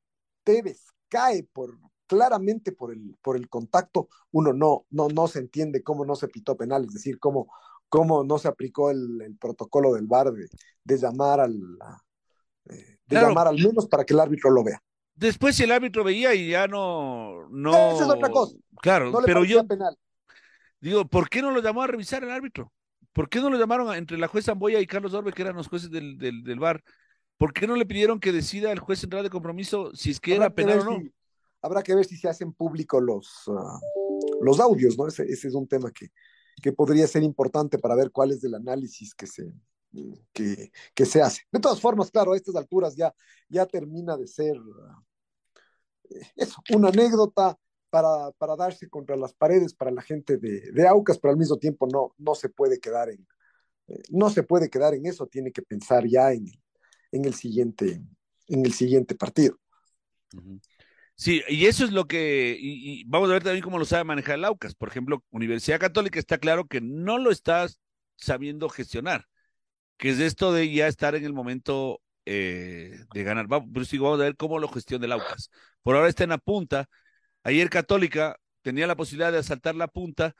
Tevez cae por, claramente por el, por el contacto, uno no, no, no se entiende cómo no se pitó penal, es decir, cómo, cómo no se aplicó el, el protocolo del VAR de, de llamar al eh, de Claro. llamar al menos para que el árbitro lo vea. Después si el árbitro veía y ya no, no. Esa es otra cosa. Claro, No le pero yo penal. digo, ¿por qué no lo llamó a revisar el árbitro? ¿Por qué no lo llamaron a- entre la jueza Amboya y Carlos Orbe, que eran los jueces del, del, del VAR? ¿Por qué no le pidieron que decida el juez central de compromiso si es que era penal o no? si- habrá que ver si se hacen público los, ah, los audios, ¿no? Ese, es un tema que, que podría ser importante para ver cuál es el análisis que se, que, se hace. De todas formas, claro, a estas alturas ya, ya termina de ser eh, eso, una anécdota para, para darse contra las paredes para la gente de, de Aucas, pero al mismo tiempo no, no se puede quedar en, eh, no se puede quedar en eso, tiene que pensar ya en, en el siguiente, en el siguiente partido. Ujú. Sí, y eso es lo que, y, y vamos a ver también cómo lo sabe manejar el Aucas. Por ejemplo, Universidad Católica está claro que no lo está sabiendo gestionar, que es esto de ya estar en el momento eh, de ganar. Vamos, pero sí, vamos a ver cómo lo gestiona el Aucas. Por ahora está en la punta. Ayer Católica tenía la posibilidad de asaltar la punta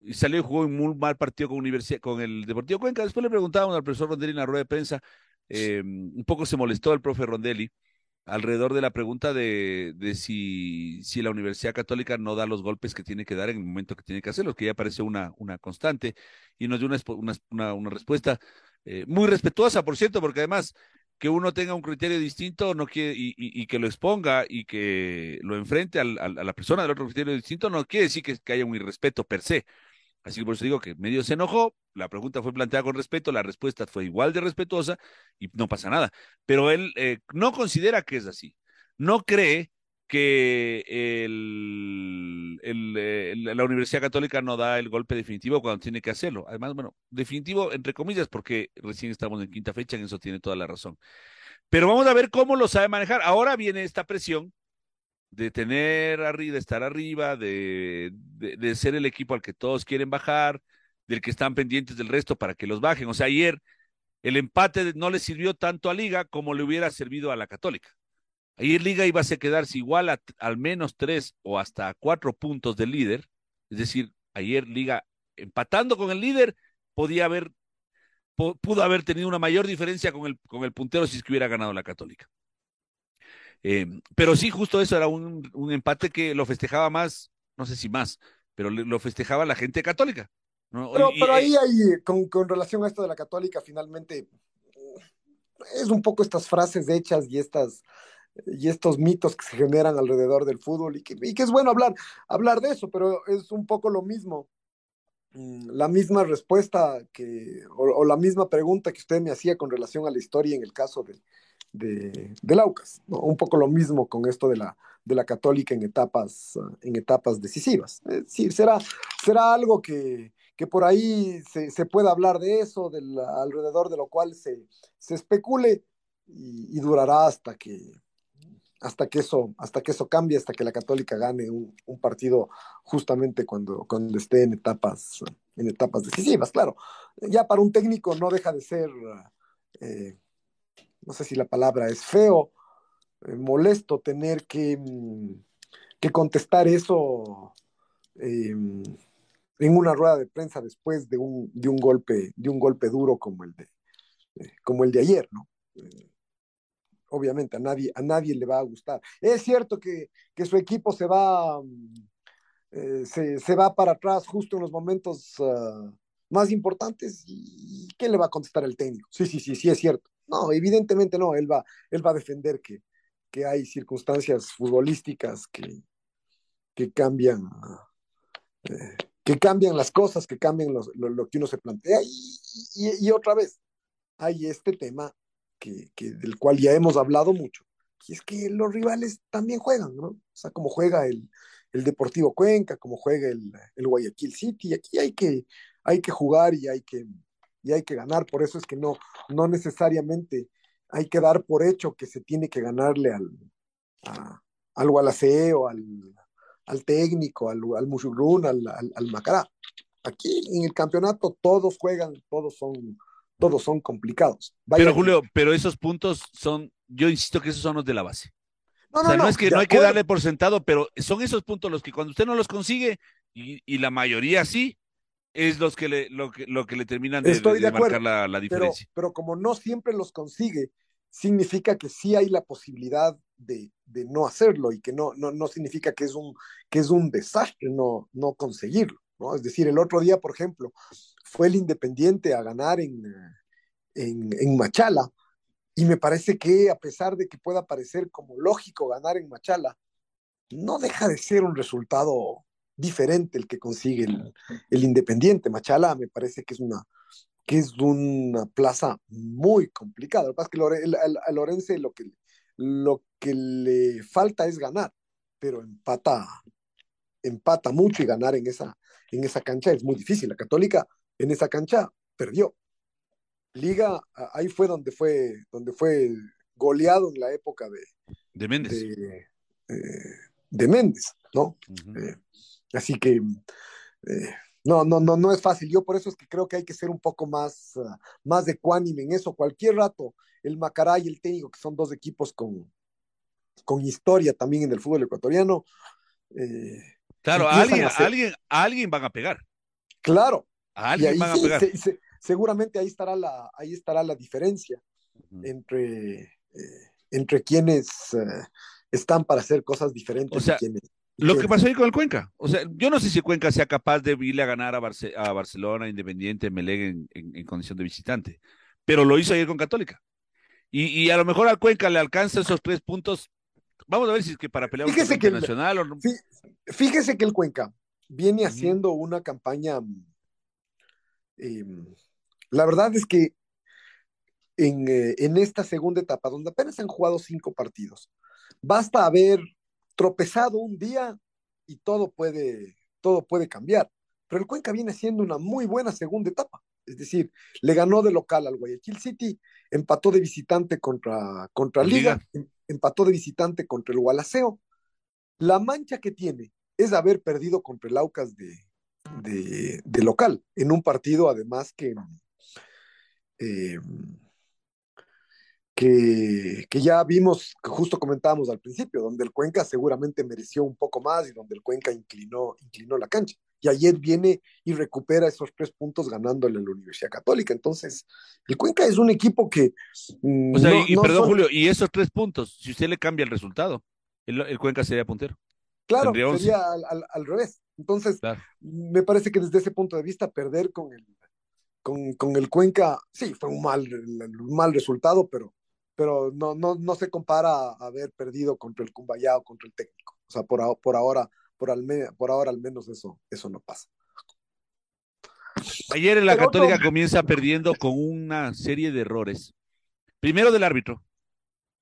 y salió y jugó un muy mal partido con Universidad, con el Deportivo Cuenca. Después le preguntábamos al profesor Rondelli en la rueda de prensa, eh, un poco se molestó el profe Rondelli alrededor de la pregunta de, de si, si la Universidad Católica no da los golpes que tiene que dar en el momento que tiene que hacerlos, que ya parece una, una constante, y nos dio una, una, una, respuesta eh, muy respetuosa, por cierto, porque además que uno tenga un criterio distinto no quiere, y, que lo exponga y que lo enfrente al- a la persona del otro criterio distinto, no quiere decir que, que haya un irrespeto per se. Así que por eso digo que medio se enojó, la pregunta fue planteada con respeto, la respuesta fue igual de respetuosa y no pasa nada. Pero él eh, no considera que es así. No cree que la Universidad Católica no da el golpe definitivo cuando tiene que hacerlo. Además, bueno, definitivo entre comillas, porque recién estamos en quinta fecha, en eso tiene toda la razón. Pero vamos a ver cómo lo sabe manejar. Ahora viene esta presión de tener arriba, de estar arriba, de, de, de ser el equipo al que todos quieren bajar, del que están pendientes del resto para que los bajen. O sea, ayer el empate no le sirvió tanto a Liga como le hubiera servido a la Católica. Ayer Liga iba a quedarse igual a al menos tres o hasta cuatro puntos del líder. Es decir, ayer Liga empatando con el líder podía haber, pu- pudo haber tenido una mayor diferencia con el, con el puntero si es que hubiera ganado la Católica. Eh, pero sí, justo eso era un, un empate que lo festejaba más, no sé si más, pero lo festejaba la gente católica. ¿no? Pero, Y- y- pero ahí hay, con, con relación a esto de la católica, finalmente, es un poco estas frases hechas y estas y estos mitos que se generan alrededor del fútbol y que, y que es bueno hablar, hablar de eso, pero es un poco lo mismo, mm, la misma respuesta que, o, o la misma pregunta que usted me hacía con relación a la historia en el caso de, de, del Aucas, ¿no? Un poco lo mismo con esto de la, de la católica en etapas, uh, en etapas decisivas. Es decir, será, será algo que, que por ahí se, se pueda hablar de eso, del, alrededor de lo cual se, se especule y, durará hasta que, hasta que eso, hasta que eso cambie, hasta que la Católica gane un, un partido justamente cuando, cuando esté en etapas, en etapas decisivas, claro. Ya para un técnico no deja de ser, eh, no sé si la palabra es feo, eh, molesto tener que, que contestar eso eh, en una rueda de prensa después de un, de un golpe, de un golpe duro como el de, eh, como el de ayer, ¿no? Eh, obviamente a nadie, a nadie le va a gustar. Es cierto que, que su equipo se va, eh, se, se, va para atrás justo en los momentos uh, más importantes y ¿qué le va a contestar el técnico? Sí, sí, sí, sí, es cierto. No, evidentemente no, él va, él va a defender que, que hay circunstancias futbolísticas que, que cambian, eh, que cambian las cosas, que cambian los, lo, lo, que uno se plantea y, y, y otra vez hay este tema que, que, del cual ya hemos hablado mucho, y es que los rivales también juegan, ¿no? O sea, como juega el, el Deportivo Cuenca, como juega el, el, Guayaquil City, aquí hay que, hay que jugar y hay que, y hay que ganar, por eso es que no, no necesariamente hay que dar por hecho que se tiene que ganarle al, a, al Gualaceo, al, al técnico, al, al Mushurun, al, al, al Macará. Aquí en el campeonato todos juegan, todos son todos son complicados. Vaya pero Julio, pero esos puntos son, yo insisto que esos son los de la base. No, o sea, no, no, es que no hay que darle por sentado, pero son esos puntos los que cuando usted no los consigue, y, y la mayoría sí, es los que le, lo, que, lo que le terminan de, Estoy de de acuerdo, marcar la, la pero, diferencia. pero como no siempre los consigue, significa que sí hay la posibilidad de, de no hacerlo y que no, no, no significa que es un, que es un desastre no, no conseguirlo. ¿no? Es decir, el otro día, por ejemplo, fue el Independiente a ganar en, en, en Machala y me parece que a pesar de que pueda parecer como lógico ganar en Machala, no deja de ser un resultado diferente el que consigue el, el Independiente. Machala me parece que es una, que es una plaza muy complicada. Lo que pasa es que Lore, el, el, a Lorense lo que, lo que le falta es ganar, pero empata, empata mucho y ganar en esa, en esa cancha es muy difícil. La Católica en esa cancha perdió. Liga, ahí fue donde fue, donde fue goleado en la época de, de Méndez. De, eh, de Méndez, ¿no? Uh -huh. eh, así que eh, no, no, no, no es fácil. Yo por eso es que creo que hay que ser un poco más, uh, más ecuánime en eso. Cualquier rato, el Macará y el técnico, que son dos equipos con, con historia también en el fútbol ecuatoriano. eh, claro, a alguien, a, alguien, a alguien van a pegar. Claro. A alguien van a pegar. Se, se, seguramente ahí estará la, ahí estará la diferencia uh -huh. entre, eh, entre quienes eh, están para hacer cosas diferentes. O sea, quienes, lo que pasó ahí con el Cuenca. O sea, yo no sé si Cuenca sea capaz de irle a ganar a, Barce a Barcelona, Independiente, Meleg en, en, en, condición de visitante, pero lo hizo ayer con Católica. Y, y, a lo mejor al Cuenca le alcanza esos tres puntos. Vamos a ver si es que para pelear fíjese un que internacional el, o no. Fíjese que el Cuenca viene haciendo uh -huh. una campaña. Eh, la verdad es que en, eh, en, esta segunda etapa, donde apenas han jugado cinco partidos, basta haber tropezado un día y todo puede, todo puede cambiar. Pero el Cuenca viene siendo una muy buena segunda etapa. Es decir, le ganó de local al Guayaquil City, empató de visitante contra, contra Liga, Liga, em, empató de visitante contra el Gualaceo. La mancha que tiene es haber perdido contra el Aucas de, de, de local, en un partido además que, eh, que, que, ya vimos, que justo comentábamos al principio, donde el Cuenca seguramente mereció un poco más y donde el Cuenca inclinó, inclinó la cancha. Y ayer viene y recupera esos tres puntos ganándole a la Universidad Católica. Entonces, el Cuenca es un equipo que. Mm, o sea, no, y, no perdón, son... Julio, y esos tres puntos, si usted le cambia el resultado, el, el Cuenca sería puntero. Claro, sería al, al, al, revés. Entonces, claro. me parece que desde ese punto de vista, perder con el, con, con el Cuenca, sí, fue un mal, un mal resultado, pero, pero no, no, no se compara a haber perdido contra el Cumbayá o contra el técnico. O sea, por, por ahora, por, al, por ahora al menos eso, eso no pasa. Ayer en la pero Católica comienza perdiendo con una serie de errores. Primero del árbitro.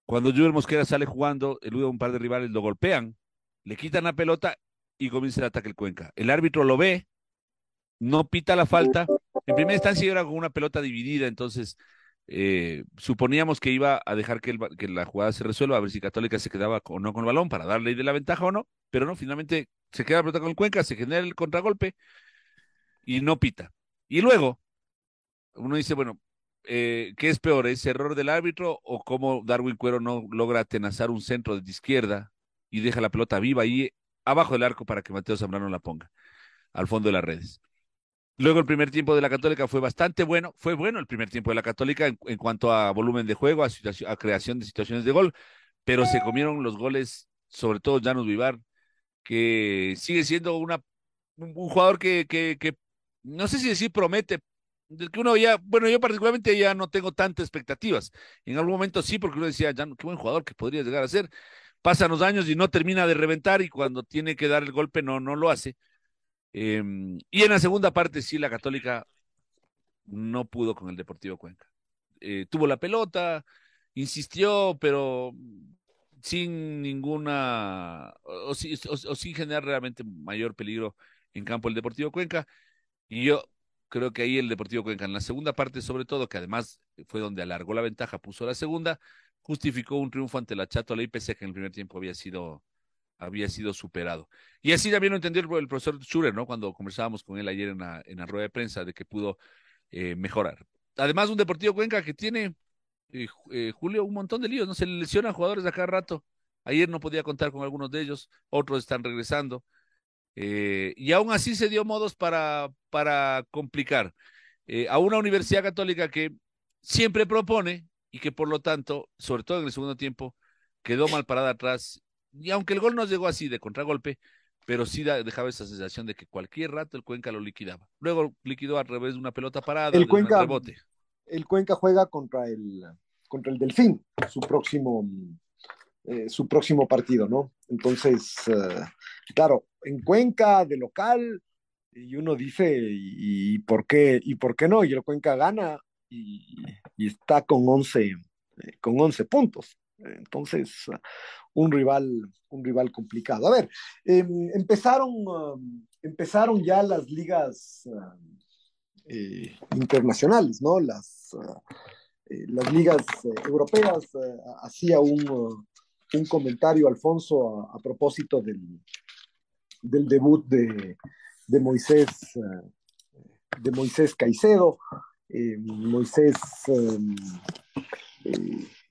Cuando Júber Mosquera sale jugando, elude a un par de rivales, lo golpean, le quitan la pelota y comienza el ataque el Cuenca. El árbitro lo ve, no pita la falta. En primera instancia era con una pelota dividida, entonces eh, suponíamos que iba a dejar que, el, que, la jugada se resuelva, a ver si Católica se quedaba o no con el balón para darle de la ventaja o no, pero no, finalmente se queda la pelota con el Cuenca, se genera el contragolpe y no pita. Y luego, uno dice, bueno, eh, ¿qué es peor, ese error del árbitro o cómo Darwin Cuero no logra atenazar un centro de izquierda y deja la pelota viva ahí abajo del arco para que Mateo Zambrano la ponga al fondo de las redes? Luego el primer tiempo de la Católica fue bastante bueno, fue bueno el primer tiempo de la Católica en, cuanto a volumen de juego, a, a, creación de situaciones de gol, pero se comieron los goles, sobre todo Janus Vivar, que sigue siendo una, un, jugador que, que, que, no sé si decir promete, que uno ya, bueno, yo particularmente ya no tengo tantas expectativas. En algún momento sí, porque uno decía, ya, qué buen jugador que podría llegar a ser. Pasan los años y no termina de reventar y cuando tiene que dar el golpe no, no lo hace. Eh, y en la segunda parte sí, la Católica no pudo con el Deportivo Cuenca. Eh, tuvo la pelota, insistió, pero sin ninguna, o, o, sin generar realmente mayor peligro en campo el Deportivo Cuenca. Y yo creo que ahí el Deportivo Cuenca, en la segunda parte sobre todo, que además fue donde alargó la ventaja, puso la segunda, justificó un triunfo ante la Chato, la IPC, que en el primer tiempo había sido había sido superado. Y así también lo entendió el, profesor Schurer, ¿no? Cuando conversábamos con él ayer en la, en la rueda de prensa de que pudo eh, mejorar. Además, un Deportivo Cuenca que tiene, eh, eh, Julio, un montón de líos, ¿no? Se le lesionan jugadores a cada rato. Ayer no podía contar con algunos de ellos, otros están regresando. Y aún así se dio modos para, para complicar a una universidad católica que siempre propone y que por lo tanto, sobre todo en el segundo tiempo, quedó mal parada atrás. Y aunque el gol no llegó así de contragolpe, pero sí dejaba esa sensación de que cualquier rato el Cuenca lo liquidaba. Luego liquidó a través de una pelota parada, el Cuenca, rebote. El Cuenca juega contra el, contra el Delfín, su próximo, eh, su próximo partido, ¿no? Entonces, eh, claro, en Cuenca, de local, y uno dice, ¿y, por qué, y por qué no? Y el Cuenca gana y, está con 11, eh, con 11 puntos. Entonces, un rival, un rival complicado. A ver, em, empezaron, um, empezaron ya las ligas um, eh, internacionales, ¿no? Las, uh, eh, las ligas europeas. hacía un, uh, un, comentario, Alfonso, a, propósito del, del debut de, de Moisés, uh, de Moisés Caicedo. Moisés um,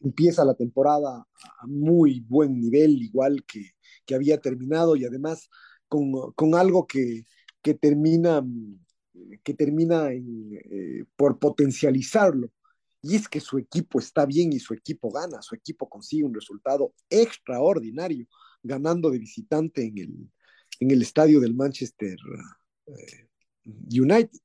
empieza la temporada a muy buen nivel, igual que, que había terminado y además con, con algo que, que, termina, que termina eh, por potencializarlo. Y es que su equipo está bien y su equipo gana, su equipo consigue un resultado extraordinario, ganando de visitante en el, en el estadio del Manchester eh, United.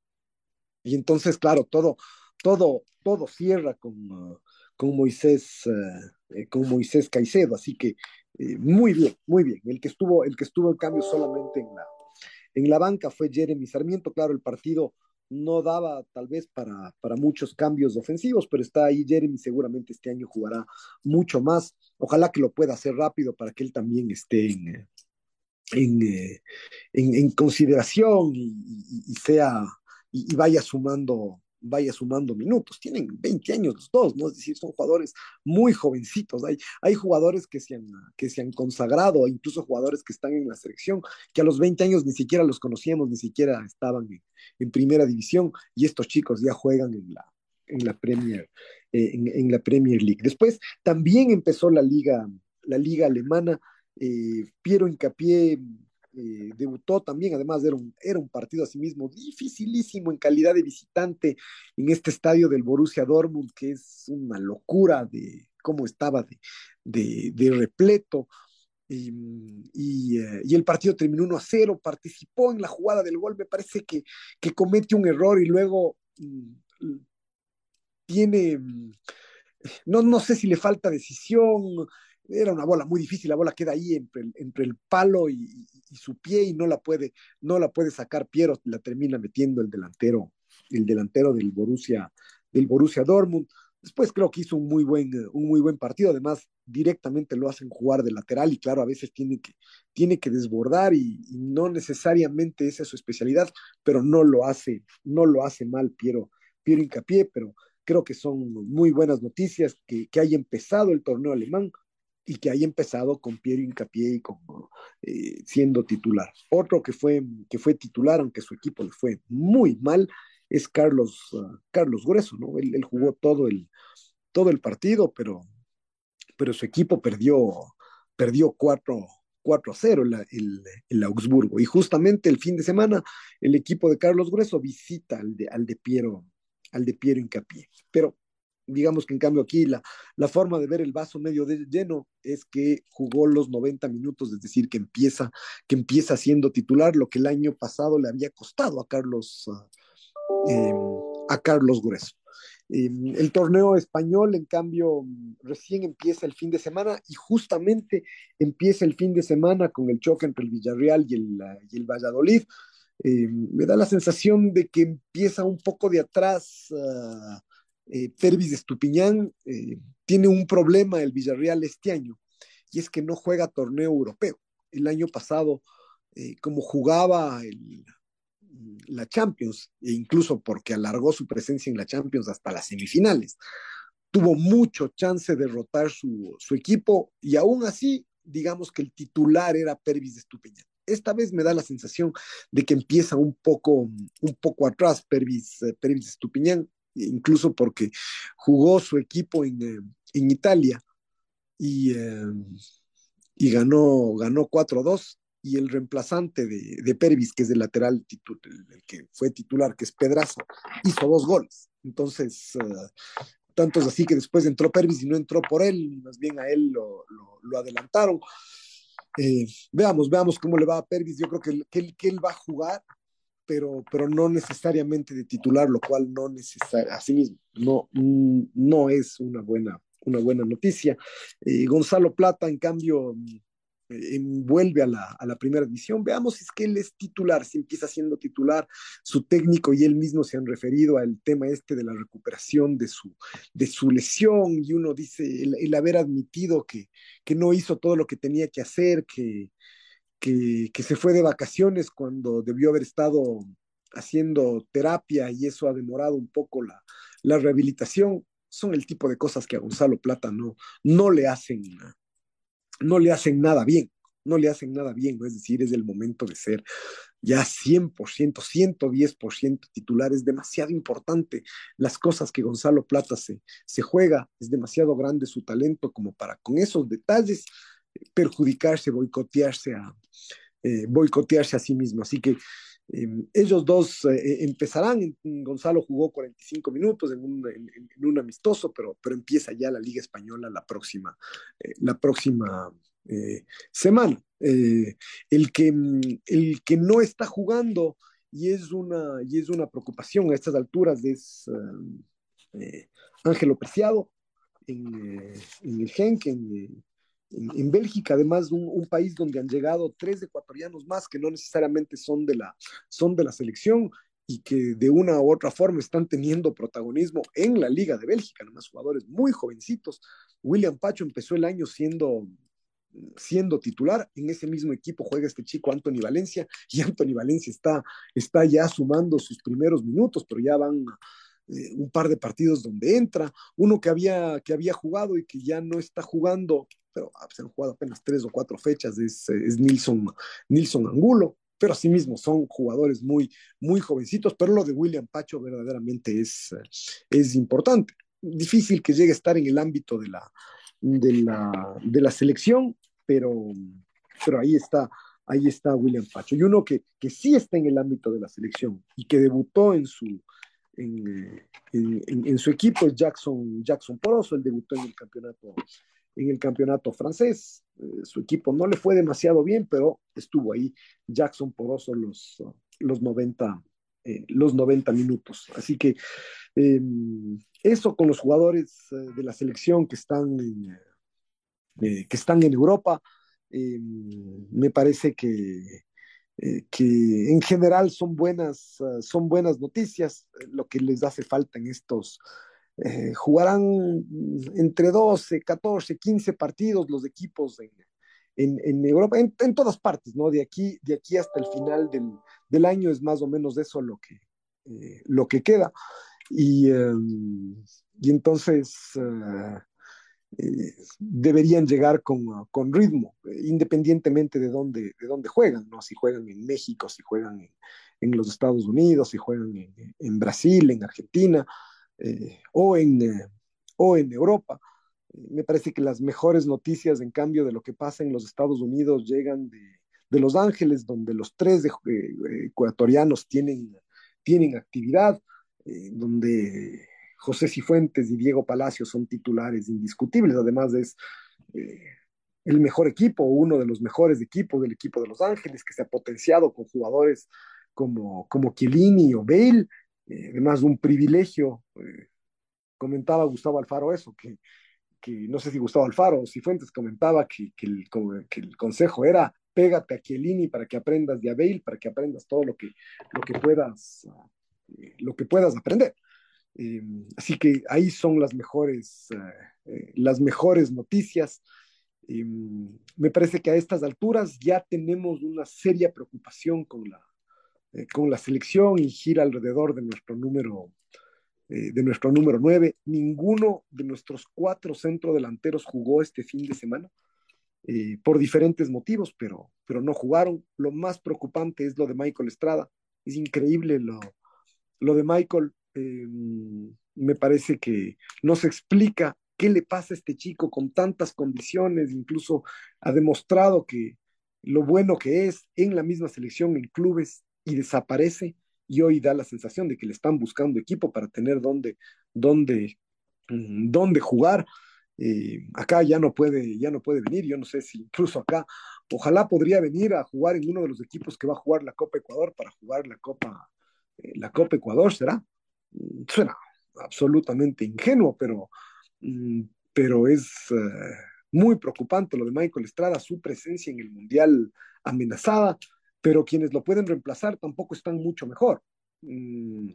Y entonces, claro, todo, todo, todo cierra con, con Moisés, eh, eh, con Moisés Caicedo, así que eh, muy bien, muy bien. El que estuvo, el que estuvo en cambio solamente en la, en la banca fue Jeremy Sarmiento, claro, el partido no daba tal vez para, para muchos cambios ofensivos, pero está ahí Jeremy, seguramente este año jugará mucho más. Ojalá que lo pueda hacer rápido para que él también esté en, en, en, consideración y, sea y, vaya sumando vaya sumando minutos. Tienen 20 años los dos, ¿no? Es decir, son jugadores muy jovencitos. Hay, hay jugadores que se, han, que se han consagrado, incluso jugadores que están en la selección, que a los 20 años ni siquiera los conocíamos, ni siquiera estaban en, primera división, y estos chicos ya juegan en la, en la Premier, eh, en, la Premier League. Después también empezó la liga, la liga alemana. Eh, Piero Hincapié eh, debutó también, además era un, partido a sí mismo dificilísimo en calidad de visitante en este estadio del Borussia Dortmund, que es una locura de cómo estaba de, repleto. Y, eh, y, el partido terminó 1 a 0, participó en la jugada del gol, me parece que, que comete un error y luego mm, tiene, mm, no, no sé si le falta decisión, era una bola muy difícil, la bola queda ahí entre, entre el palo y, su pie y no la puede, no la puede sacar Piero, la termina metiendo el delantero, el delantero del Borussia, del Borussia Dortmund. Después creo que hizo un muy buen, un muy buen partido, además directamente lo hacen jugar de lateral y claro, a veces tiene que, tiene que desbordar y, no necesariamente esa es su especialidad, pero no lo hace, no lo hace mal Piero, Piero Hincapié, pero creo que son muy buenas noticias que, que haya empezado el torneo alemán y que haya empezado con Piero Hincapié y con, eh, siendo titular. Otro que fue, que fue titular, aunque su equipo le fue muy mal, es Carlos, uh, Carlos Grueso, ¿no? Él, jugó todo el, todo el partido, pero, pero su equipo perdió, perdió 4, 4 a 0 el, el, Augsburgo. Y justamente el fin de semana, el equipo de Carlos Grueso visita al de, al de Piero, al de Piero Hincapié. Pero digamos que en cambio aquí la, la forma de ver el vaso medio de lleno es que jugó los 90 minutos, es decir, que empieza, que empieza siendo titular, lo que el año pasado le había costado a Carlos, eh, a Carlos Grueso. Eh, el torneo español, en cambio, recién empieza el fin de semana y justamente empieza el fin de semana con el choque entre el Villarreal y el, y el Valladolid. Eh, me da la sensación de que empieza un poco de atrás uh, eh, Tervis Estupiñán eh, tiene un problema el Villarreal este año, y es que no juega torneo europeo. El año pasado, eh, como jugaba la Champions, e incluso porque alargó su presencia en la Champions hasta las semifinales, tuvo mucho chance de rotar su, equipo, y aún así, digamos que el titular era Pervis Estupiñán. Esta vez me da la sensación de que empieza un poco, un poco atrás Pervis, Pervis Estupiñán, incluso porque jugó su equipo en, eh, Italia y, eh, y ganó, ganó 4-2 y el reemplazante de, de Pervis, que es el lateral, el, que fue titular, que es Pedraza, hizo dos goles. Entonces, uh, tanto es así que después entró Pervis y no entró por él, más bien a él lo, lo, adelantaron. Eh, veamos, veamos cómo le va a Pervis. Yo creo que, que él va a jugar, pero, pero no necesariamente de titular, lo cual no necesariamente, así mismo, no, no es una buena, una buena noticia. Eh, Gonzalo Plata, en cambio, eh, vuelve a la, a la, primera división. Veamos si es que él es titular, si empieza siendo titular. Su técnico y él mismo se han referido al tema este de la recuperación de su, de su lesión y uno dice el, el haber admitido que, que, no hizo todo lo que tenía que hacer, que, que, se fue de vacaciones cuando debió haber estado haciendo terapia y eso ha demorado un poco la, rehabilitación. Son el tipo de cosas que a Gonzalo Plata no, no le hacen no le hacen nada bien, no le hacen nada bien, es decir, es el momento de ser ya 100%, 110% titular, es demasiado importante las cosas que Gonzalo Plata se, se juega, es demasiado grande su talento como para con esos detalles perjudicarse, boicotearse a, eh, boicotearse a sí mismo. Así que eh, ellos dos eh, empezarán, Gonzalo jugó 45 minutos en un, en, un, amistoso, pero, pero empieza ya la Liga Española la próxima, eh, la próxima semana. el, que, el que no está jugando y es una, y es una preocupación a estas alturas es Ángelo Preciado en, el Genk, en, en, en, Bélgica, además un, un, país donde han llegado tres ecuatorianos más que no necesariamente son de, la, son de la selección y que de una u otra forma están teniendo protagonismo en la Liga de Bélgica, además jugadores muy jovencitos. William Pacho empezó el año siendo siendo titular, en ese mismo equipo juega este chico Anthony Valencia y Anthony Valencia está, está ya sumando sus primeros minutos, pero ya van eh, un par de partidos donde entra, uno que había, que había jugado y que ya no está jugando pero ah, se han jugado apenas tres o cuatro fechas, es, Nilson, Nilson Angulo, pero asimismo son jugadores muy, muy jovencitos, pero lo de William Pacho verdaderamente es, es importante. Difícil que llegue a estar en el ámbito de la, de la, de la selección, pero, pero ahí está, ahí está William Pacho. Y uno que, que sí está en el ámbito de la selección y que debutó en su, en, en, su equipo Jackson, Jackson Poroso, él debutó en el campeonato en el campeonato francés. Eh, su equipo no le fue demasiado bien, pero estuvo ahí Jackson Poroso los, los, 90, eh, los 90 minutos. Así que eh, eso con los jugadores eh, de la selección que están en, que están en Europa, me parece que, que en general son buenas, son buenas noticias. Lo que les hace falta en estos eh, jugarán entre 12, 14, 15 partidos los equipos en, en, Europa, en, todas partes, ¿no? De aquí, de aquí hasta el final del, del año es más o menos eso lo que, eh, lo que queda. Y, eh, y entonces eh, deberían llegar con, con, ritmo, independientemente de dónde, de dónde juegan, ¿no? Si juegan en México, si juegan en, los Estados Unidos, si juegan en Brasil, en Argentina eh, o, en, eh, o en Europa. Me parece que las mejores noticias, en cambio, de lo que pasa en los Estados Unidos llegan de, Los Ángeles, donde los tres eh, ecuatorianos tienen, tienen actividad, donde José Cifuentes y Diego Palacio son titulares indiscutibles, además es el mejor equipo, uno de los mejores equipos del equipo de Los Ángeles, que se ha potenciado con jugadores como, como Chiellini o Bale, eh, además un privilegio. Eh, comentaba Gustavo Alfaro eso, que, que, no sé si Gustavo Alfaro o Cifuentes comentaba que, que, el, consejo era pégate a Chiellini para que aprendas de Abel, para que aprendas todo lo que, lo que, puedas, eh, lo que puedas aprender. Eh, así que ahí son las mejores, las mejores noticias. me parece que a estas alturas ya tenemos una seria preocupación con la, eh, con la selección y gira alrededor de nuestro número eh, de nuestro número 9. Ninguno de nuestros cuatro centrodelanteros jugó este fin de semana eh, por diferentes motivos, pero, pero no jugaron. Lo más preocupante es lo de Michael Estrada. Es increíble lo, lo de Michael. Eh, me parece que no se explica qué le pasa a este chico con tantas condiciones, incluso ha demostrado que, lo bueno que es en la misma selección, en clubes, y desaparece, y hoy da la sensación de que le están buscando equipo para tener dónde, dónde, mm, dónde jugar. Eh, acá ya no puede, ya no puede venir, yo no sé si incluso acá, ojalá podría venir a jugar en uno de los equipos que va a jugar la Copa Ecuador para jugar la Copa, eh, la Copa Ecuador, ¿será? Mm, suena absolutamente ingenuo, pero, mm, pero es eh, muy preocupante lo de Michael Estrada, su presencia en el Mundial amenazada, pero quienes lo pueden reemplazar tampoco están mucho mejor. Eh,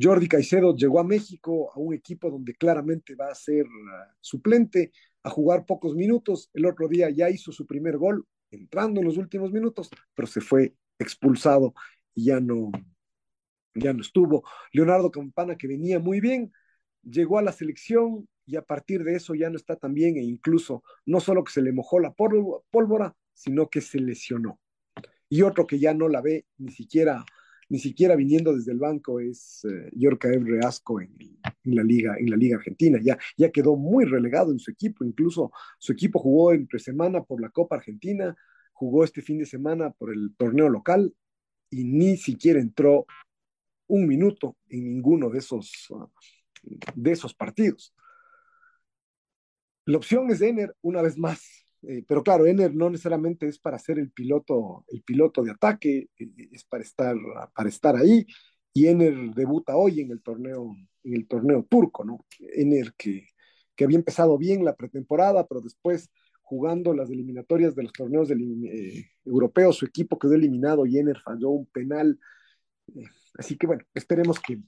Jordi Caicedo llegó a México a un equipo donde claramente va a ser uh, suplente, a jugar pocos minutos. El otro día ya hizo su primer gol, entrando en los últimos minutos, pero se fue expulsado y ya no, ya no estuvo. Leonardo Campana, que venía muy bien, llegó a la selección y a partir de eso ya no está tan bien e incluso no solo que se le mojó la pólvora, sino que se lesionó. Y otro que ya no la ve ni siquiera ni siquiera viniendo desde el banco es uh, Yorka Reasco en, en, la liga en la liga argentina. Ya ya quedó muy relegado en su equipo. Incluso su equipo jugó entre semana por la Copa Argentina jugó este fin de semana por el torneo local y ni siquiera entró un minuto en ninguno de esos de esos partidos. La opción es Ener una vez más eh, pero claro, Ener no necesariamente es para ser el piloto, el piloto de ataque, eh, es para estar, para estar ahí. Y Ener debuta hoy en el torneo, en el torneo turco, ¿no? Ener que, que había empezado bien la pretemporada, pero después jugando las eliminatorias de los torneos eh, europeos, su equipo quedó eliminado y Ener falló un penal. Eh, así que bueno, esperemos que,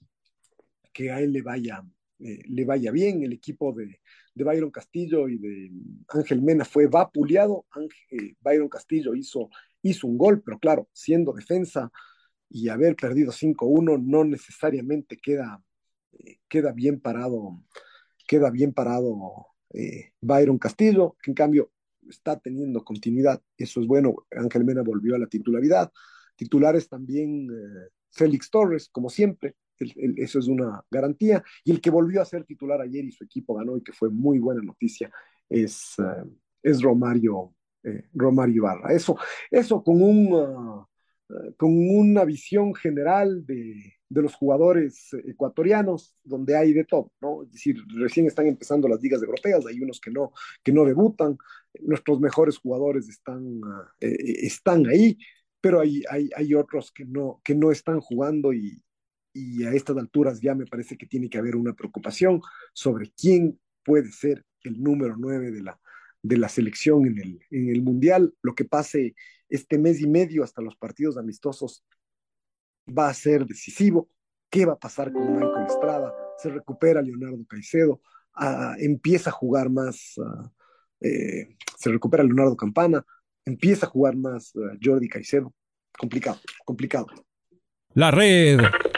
que a él le vaya, eh, le vaya bien. El equipo de, de, Byron Castillo y de Ángel Mena fue vapuleado. Ángel, eh, Byron Castillo hizo, hizo un gol, pero claro, siendo defensa y haber perdido 5-1 no necesariamente queda, eh, queda bien parado, queda bien parado Byron Castillo, que en cambio está teniendo continuidad. Eso es bueno. Ángel Mena volvió a la titularidad. Titulares también Félix Torres, como siempre, eso es una garantía. Y el que volvió a ser titular ayer y su equipo ganó y que fue muy buena noticia es, uh, es Romario, eh, Romario Ibarra. Eso, eso con, un, uh, con una visión general de, de, los jugadores ecuatorianos, donde hay de todo, ¿no? Es decir, recién están empezando las ligas europeas, hay unos que no, que no debutan, nuestros mejores jugadores están, uh, eh, están ahí, pero hay, hay, hay otros que no, que no están jugando y, y a estas alturas ya me parece que tiene que haber una preocupación sobre quién puede ser el número 9 de la, de la selección en el, en el Mundial. Lo que pase este mes y medio hasta los partidos amistosos va a ser decisivo. ¿Qué va a pasar con Michael Estrada? Se recupera Leonardo Caicedo, uh, empieza a jugar más, uh, eh, se recupera Leonardo Campana, empieza a jugar más uh, Jordi Caicedo. Complicado, complicado. La red